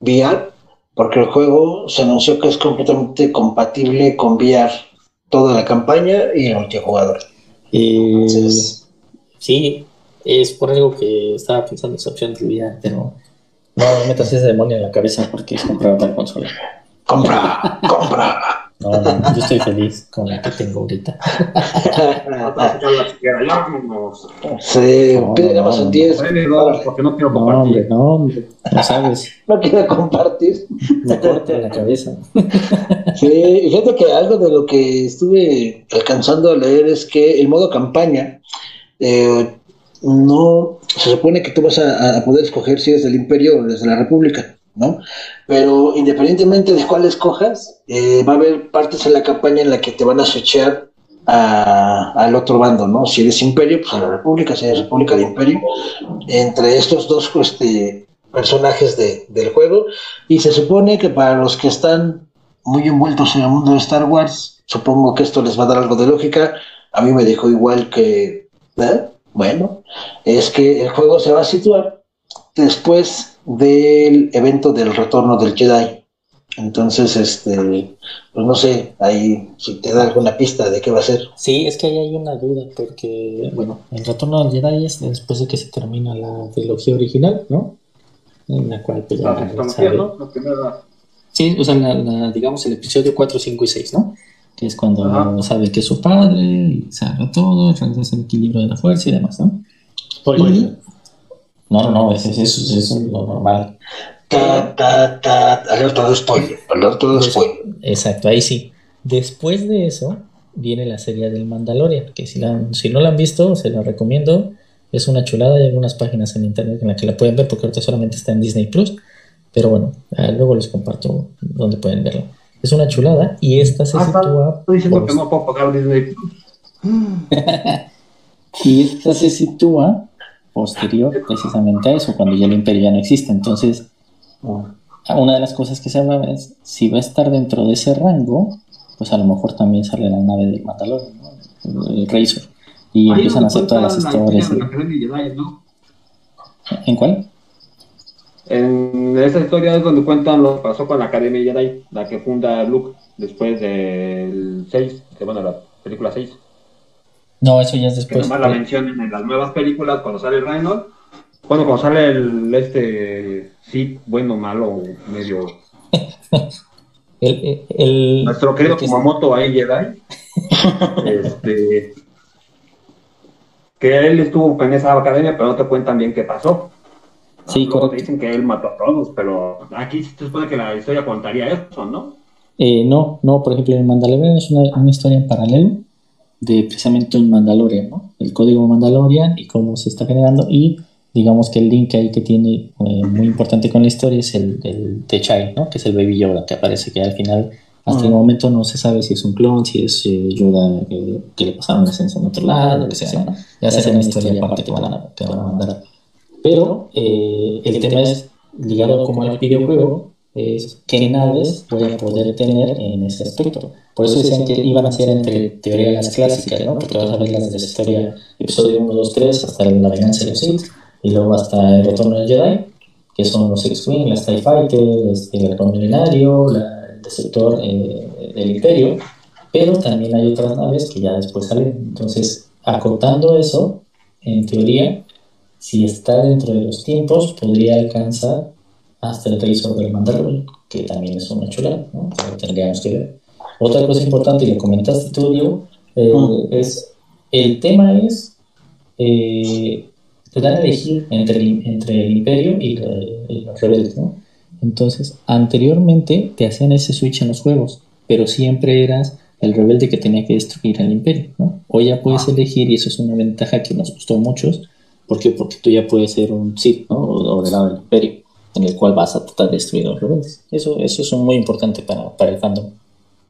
VR, porque el juego se anunció que es completamente compatible con VR, toda la campaña y el multijugador. Entonces, sí, es por algo que estaba pensando esa opción de vida, pero no me metas ese demonio en la cabeza porque es comprar otra consola. compra, compra. No, no, yo estoy feliz con la que tengo ahorita. Sí, No, pide no, Amazon no. 10. Dale, no, porque no quiero No, hombre, compartir. no, hombre, no sabes, No quiere compartir. me corta la cabeza. Sí, fíjate que algo de lo que estuve alcanzando a leer es que el modo campaña eh, no se supone que tú vas a, a poder escoger si es del Imperio o desde la República, ¿no? Pero independientemente de cuál escojas, eh, va a haber partes en la campaña en la que te van a switchear a- al otro bando, ¿no? Si eres Imperio, pues a la República, si eres República de Imperio, entre estos dos este, personajes de- del juego. Y se supone que para los que están muy envueltos en el mundo de Star Wars, supongo que esto les va a dar algo de lógica. A mí me dijo igual que, ¿eh? bueno, es que el juego se va a situar después del evento del retorno del Jedi. Entonces, este, pues no sé, ahí si te da alguna pista de qué va a ser. Sí, es que ahí hay una duda, porque, bueno, el retorno al Jedi es después de que se termina la trilogía original, ¿no? En la cual, pues, La ¿no? La primera. Sí, o sea, la, la- digamos el episodio 4, 5 y 6, ¿no? Que es cuando Ajá. sabe que es su padre, y sabe todo, regresa el equilibrio de la fuerza y demás, ¿no? Y- No, no, no, eso es, eso es- eso es lo normal. Ta, ta, ta, alerta de spoiler, alerta de spoiler. Exacto, ahí sí. Después de eso viene la serie del Mandalorian, que si, la, si no la han visto, se la recomiendo. Es una chulada, hay algunas páginas en internet en las que la pueden ver, porque ahorita solamente está en Disney Plus. Pero bueno, ah, luego les comparto donde pueden verla. Es una chulada y esta se Ah, sitúa. Estoy diciendo por- que no puedo pagar Disney Plus. Y esta se sitúa posterior precisamente a eso, cuando ya el imperio ya no existe. Entonces, una de las cosas que se habla es, si va a estar dentro de ese rango, pues a lo mejor también sale la nave del Mandalorian, ¿no? el Razor. Y Ahí empiezan a hacer todas las la historias. ¿En cuál? En esa historia es donde cuentan lo que pasó con la Academia Jedi, la que funda Luke después del 6, que bueno, la película 6. No, eso ya es Que después. nomás la mencionan en las nuevas películas cuando sale Reynolds. Bueno, cuando sale el este sí, bueno, malo, medio. El, el- el- Nuestro querido que- Kumamoto ahí Jedi. este. Que él estuvo en esa academia, pero no te cuentan bien qué pasó. Sí, Luego te correcto. dicen que él mató a todos, pero aquí se supone que la historia contaría eso, ¿no? Eh, no, no, por ejemplo, el Mandalorian es una, una historia en paralelo de precisamente un Mandalorian, ¿no? El código Mandalorian y cómo se está generando y digamos que el link ahí que tiene eh, muy importante con la historia es el, el The Child, ¿no? Que es el Baby Yoda que aparece que al final hasta el momento no se sabe si es un clon, si es eh, Yoda eh, que le pasaron la esencia en otro lado, lo que sea, ¿no? Ya será una historia aparte que van a, que van a mandar. Pero eh, el tema es ligado como al videojuego, es qué naves voy a poder tener en ese aspecto. Por eso decían que iban a ser entre teoría las clásicas, ¿no? Porque vas a ver las de la historia, episodio 1, 2, 3, hasta la venganza de los Sith, y luego hasta el retorno del Jedi, que son los X-Wing, las TIE Fighter, este, el halcón milenario, el destructor eh, del Imperio, pero también hay otras naves que ya después salen. Entonces, acotando eso, en teoría, si está dentro de los tiempos, podría alcanzar hasta el Razor del Mandalorian. que también es una chulada, ¿no? tendríamos que ver. Otra cosa importante, y lo comentaste tú, Diego, eh, es el tema es eh, te dan a elegir entre el, entre el imperio y, los rebeldes, ¿no? Entonces, anteriormente te hacían ese switch en los juegos, pero siempre eras el rebelde que tenía que destruir al imperio, ¿no? Hoy ya puedes ah. elegir y eso es una ventaja que nos gustó a muchos. ¿Por qué? Porque tú ya puedes ser un Sith, ¿no? O, del lado del imperio, en el cual vas a tratar de destruir a los rebeldes. Eso, eso es muy importante para, para el fandom.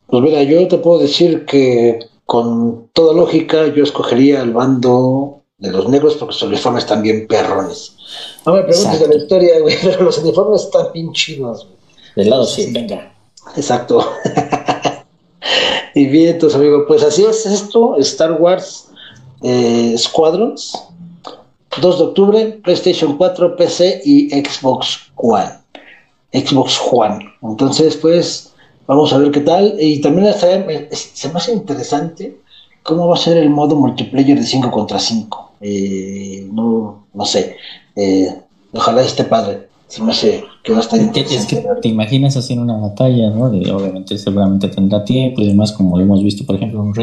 Pues mira, yo te puedo decir que con toda lógica yo escogería el bando de los negros porque sus uniformes están bien perrones. No me preguntes de la historia, güey, pero los uniformes están bien chidos. Del lado sí, venga. Exacto. y bien, entonces, amigo, pues así es esto, Star Wars eh, Squadrons. 2 de octubre, PlayStation 4, PC y Xbox One. Xbox One. Entonces, pues, vamos a ver qué tal. Y también se me hace interesante cómo va a ser el modo multiplayer de 5 contra 5. Eh, no, no sé, eh, ojalá esté padre. Se me hace que va a estar Es que te imaginas en una batalla, ¿no? obviamente, seguramente tendrá tiempo y demás, como lo hemos visto, por ejemplo, en un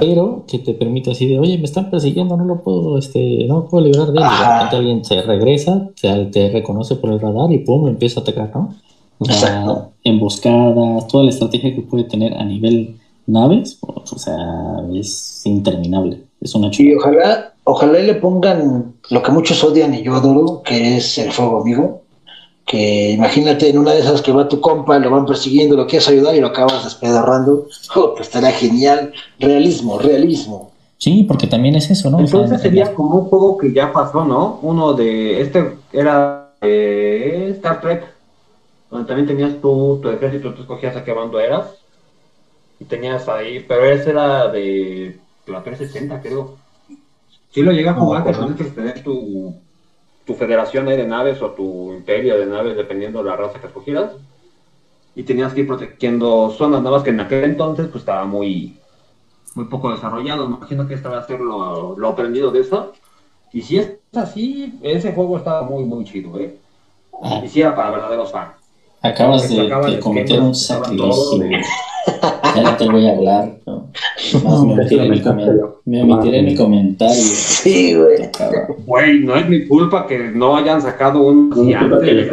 Pero que te permite así de, oye, me están persiguiendo, no lo puedo, este, no puedo liberar de él. Y de repente alguien se regresa, te, te, reconoce por el radar y pum, empieza a atacar, ¿no? O sea, emboscadas, toda la estrategia que puede tener a nivel naves, o sea, es interminable. Es una Y ojalá, ojalá le pongan lo que muchos odian y yo adoro, que es el fuego amigo. Que imagínate en una de esas que va tu compa, lo van persiguiendo, lo quieres ayudar y lo acabas despedorrando. Oh, pues estaría genial. Realismo, realismo. Sí, porque también es eso, ¿no? Entonces sería como un juego que ya pasó, ¿no? Uno de. Este era eh, Star Trek, donde también tenías tu, tu ejército, tú escogías a qué bando eras y tenías ahí, pero ese era de la 360, creo. Si lo llega a jugar, que tienes que tener tu, tu federación de naves o tu imperio de naves, dependiendo de la raza que escogieras. Y tenías que ir protegiendo zonas nuevas que en aquel entonces pues estaba muy, muy poco desarrollado. Imagino que esta va a ser lo, lo aprendido de eso. Y si es así, ese juego estaba muy, muy chido, ¿eh? Y si era para verdaderos fans. Acabas de, de cometer un sacrilegio. Ya no te voy a hablar. ¿no? Más me omitiré, mi, me omitiré mi comentario. Sí, güey. Güey, no es mi culpa que no hayan sacado un gigante.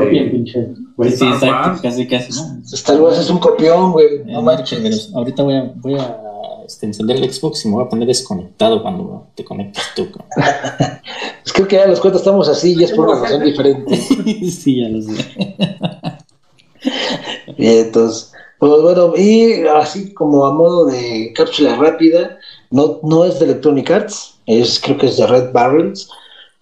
Pues sí, exacto, casi, casi. Star Wars es un copión, güey. No manches. Ahorita voy a, voy a este, encender el Xbox y me voy a poner desconectado cuando te conectes tú. es que ya los cuentos estamos así y es por una razón diferente. sí, ya lo sé. Bien, entonces, pues bueno, y así como a modo de cápsula rápida, no, no es de Electronic Arts, es, creo que es de Red Barrels,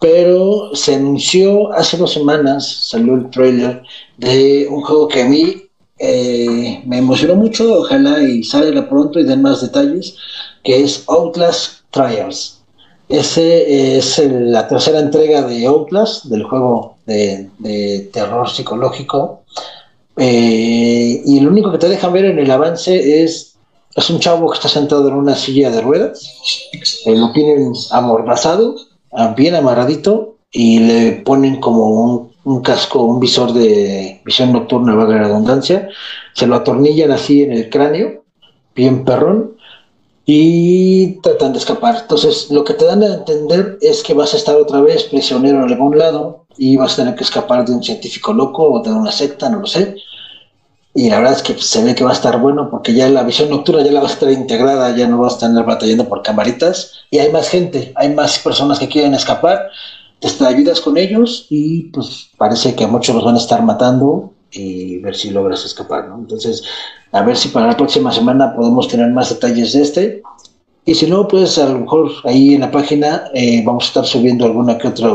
pero se anunció hace dos semanas, salió el trailer de un juego que a mí eh, me emocionó mucho, ojalá y salga pronto y den más detalles, que es Outlast Trials. Ese es la tercera entrega de Outlast, del juego de terror psicológico eh, y lo único que te dejan ver en el avance es, es un chavo que está sentado en una silla de ruedas, eh, lo tienen amordazado, bien amarradito, y le ponen como un, casco, un visor de visión nocturna, valga la redundancia, se lo atornillan así en el cráneo, bien perrón, y tratan de escapar. Entonces, lo que te dan a entender es que vas a estar otra vez prisionero en algún lado y vas a tener que escapar de un científico loco o de una secta, no lo sé y la verdad es que se ve que va a estar bueno porque ya la visión nocturna ya la va a estar integrada, ya no vas a estar batallando por camaritas y hay más gente, hay más personas que quieren escapar, te ayudas con ellos y pues parece que a muchos los van a estar matando y ver si logras escapar, ¿no? Entonces, a ver si para la próxima semana podemos tener más detalles de este. Y si no, pues a lo mejor ahí en la página eh, vamos a estar subiendo alguna que otra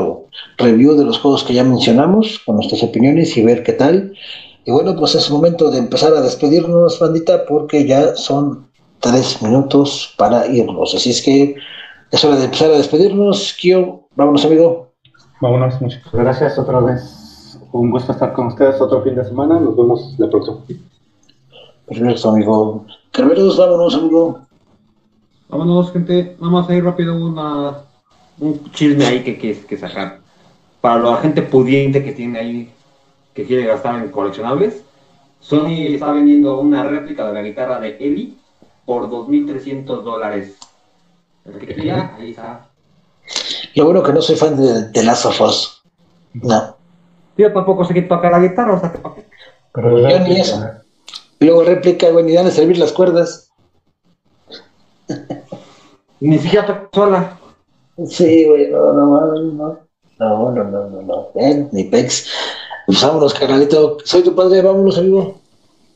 review de los juegos que ya mencionamos, con nuestras opiniones y ver qué tal. Y bueno, pues es momento de empezar a despedirnos, bandita, porque ya son tres minutos para irnos. Así es que es hora de empezar a despedirnos. Kio, vámonos, amigo. Vámonos, muchas gracias otra vez. Un gusto estar con ustedes otro fin de semana. Nos vemos la próxima. Perfecto, amigo. Carveros, vámonos, amigo. Vámonos, gente. Vamos a ir rápido una, un chisme ahí que, que, que sacar. Para la gente pudiente que tiene ahí que quiere gastar en coleccionables, Sony está vendiendo una réplica de la guitarra de Eli por 2.300 dólares. El que quiera, ahí está. Lo bueno que no soy fan de, de Last of Us. No. Yo tampoco sé qué tocar la guitarra, o sea, que. Pero Yo ni eso. Y luego réplica, güey, ni dan a servir las cuerdas. Ni siquiera sola. Sí, güey, no, no, no, no. No, no, no, no, no. Ven, ni pex. Pues vámonos, carnalito. Soy tu padre, vámonos, amigo.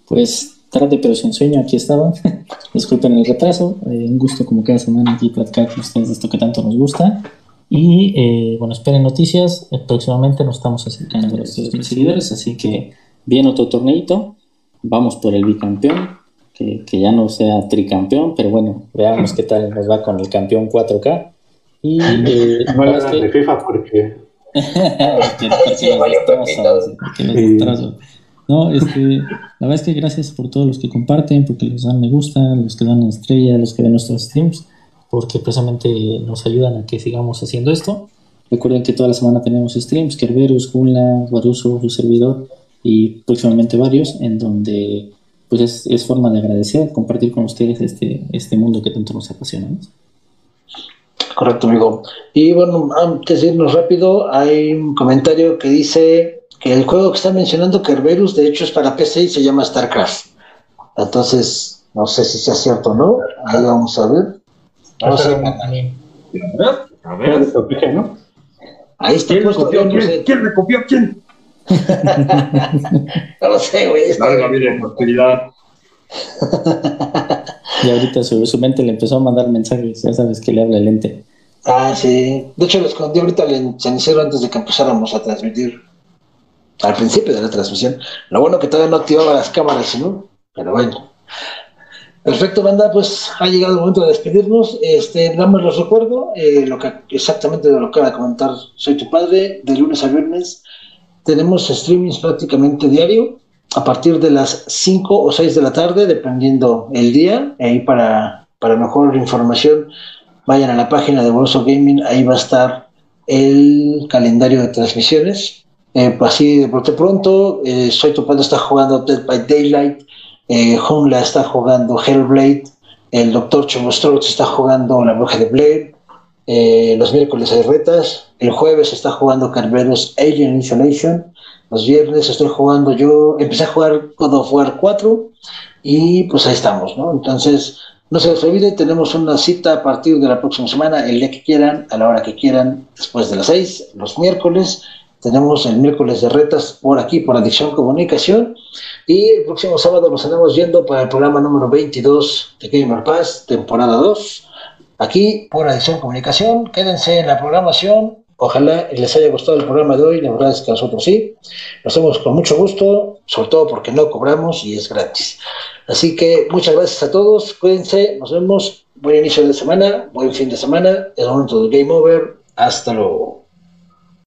Pues tarde pero sin sueño, aquí estaba. Disculpen el retraso. eh, un gusto como cada semana aquí platicar con ustedes de esto que tanto nos gusta. Y eh, bueno, esperen noticias. Eh, próximamente nos estamos acercando a los 3.000 seguidores, así que viene otro torneito. Vamos por el bicampeón, que, que ya no sea tricampeón, pero bueno, veamos qué tal nos va con el campeón 4K. Y eh, No le hagas que- de FIFA porque porque, porque los destrozan, porque los Sí. destrozan. No, este, la verdad es que gracias por todos los que comparten, porque les dan me gusta, los que dan estrella, los que ven nuestros streams, porque precisamente nos ayudan a que sigamos haciendo esto. Recuerden que toda la semana tenemos streams, Kerberus, Junla, Guaruso, su servidor y próximamente varios, en donde pues es, es forma de agradecer, compartir con ustedes este, este mundo que tanto nos apasiona. ¿no? Correcto, amigo. Y bueno, antes de irnos rápido, hay un comentario que dice que el juego que está mencionando Kerberos, de hecho, es para PC y se llama StarCraft. Entonces, no sé si sea cierto o no. Ahí vamos a ver. No sé. ¿Verdad? A ya ver. les copié, ¿no? Ahí está ¿Quién me copió? ¿Quién, No lo sé, güey. está- Larga vida y prosperidad. Y ahorita su, su mente le empezó a mandar mensajes, ya sabes que le habla el ente. Ah, sí. De hecho, lo escondí ahorita al cenicero antes de que empezáramos a transmitir. Al principio de la transmisión. Lo bueno que todavía no activaba las cámaras, ¿no? Pero bueno. Perfecto, banda, pues ha llegado el momento de despedirnos. Este, nada más los recuerdo, eh, lo que exactamente de lo que acaba de comentar Soy tu padre, de lunes a viernes. Tenemos streamings prácticamente diario, a partir de las 5 o 6 de la tarde, dependiendo el día. Ahí para, para mejor información, vayan a la página de Bolso Gaming, ahí va a estar el calendario de transmisiones. Eh, pues así de pronto eh, Soy padre está jugando Dead by Daylight, eh, Hunla está jugando Hellblade, el Dr. Chomostrox está jugando La Bruja de Blair, eh, los miércoles hay retas, el jueves está jugando Carveros Alien Isolation, los viernes estoy jugando yo, empecé a jugar God of War 4 y pues ahí estamos, ¿no? Entonces, no se les olvide, tenemos una cita a partir de la próxima semana, el día que quieran, a la hora que quieran, después de las 6, los miércoles. Tenemos el miércoles de retas por aquí, por Adicción Comunicación. Y el próximo sábado nos andamos viendo para el programa número 22 de Gamer Pass, temporada 2. Aquí por Adicción Comunicación. Quédense en la programación. Ojalá les haya gustado el programa de hoy. La verdad es que a nosotros sí. Lo hacemos con mucho gusto, sobre todo porque no cobramos y es gratis. Así que muchas gracias a todos. Cuídense. Nos vemos. Buen inicio de semana. Buen fin de semana. Es momento del Game Over. Hasta luego.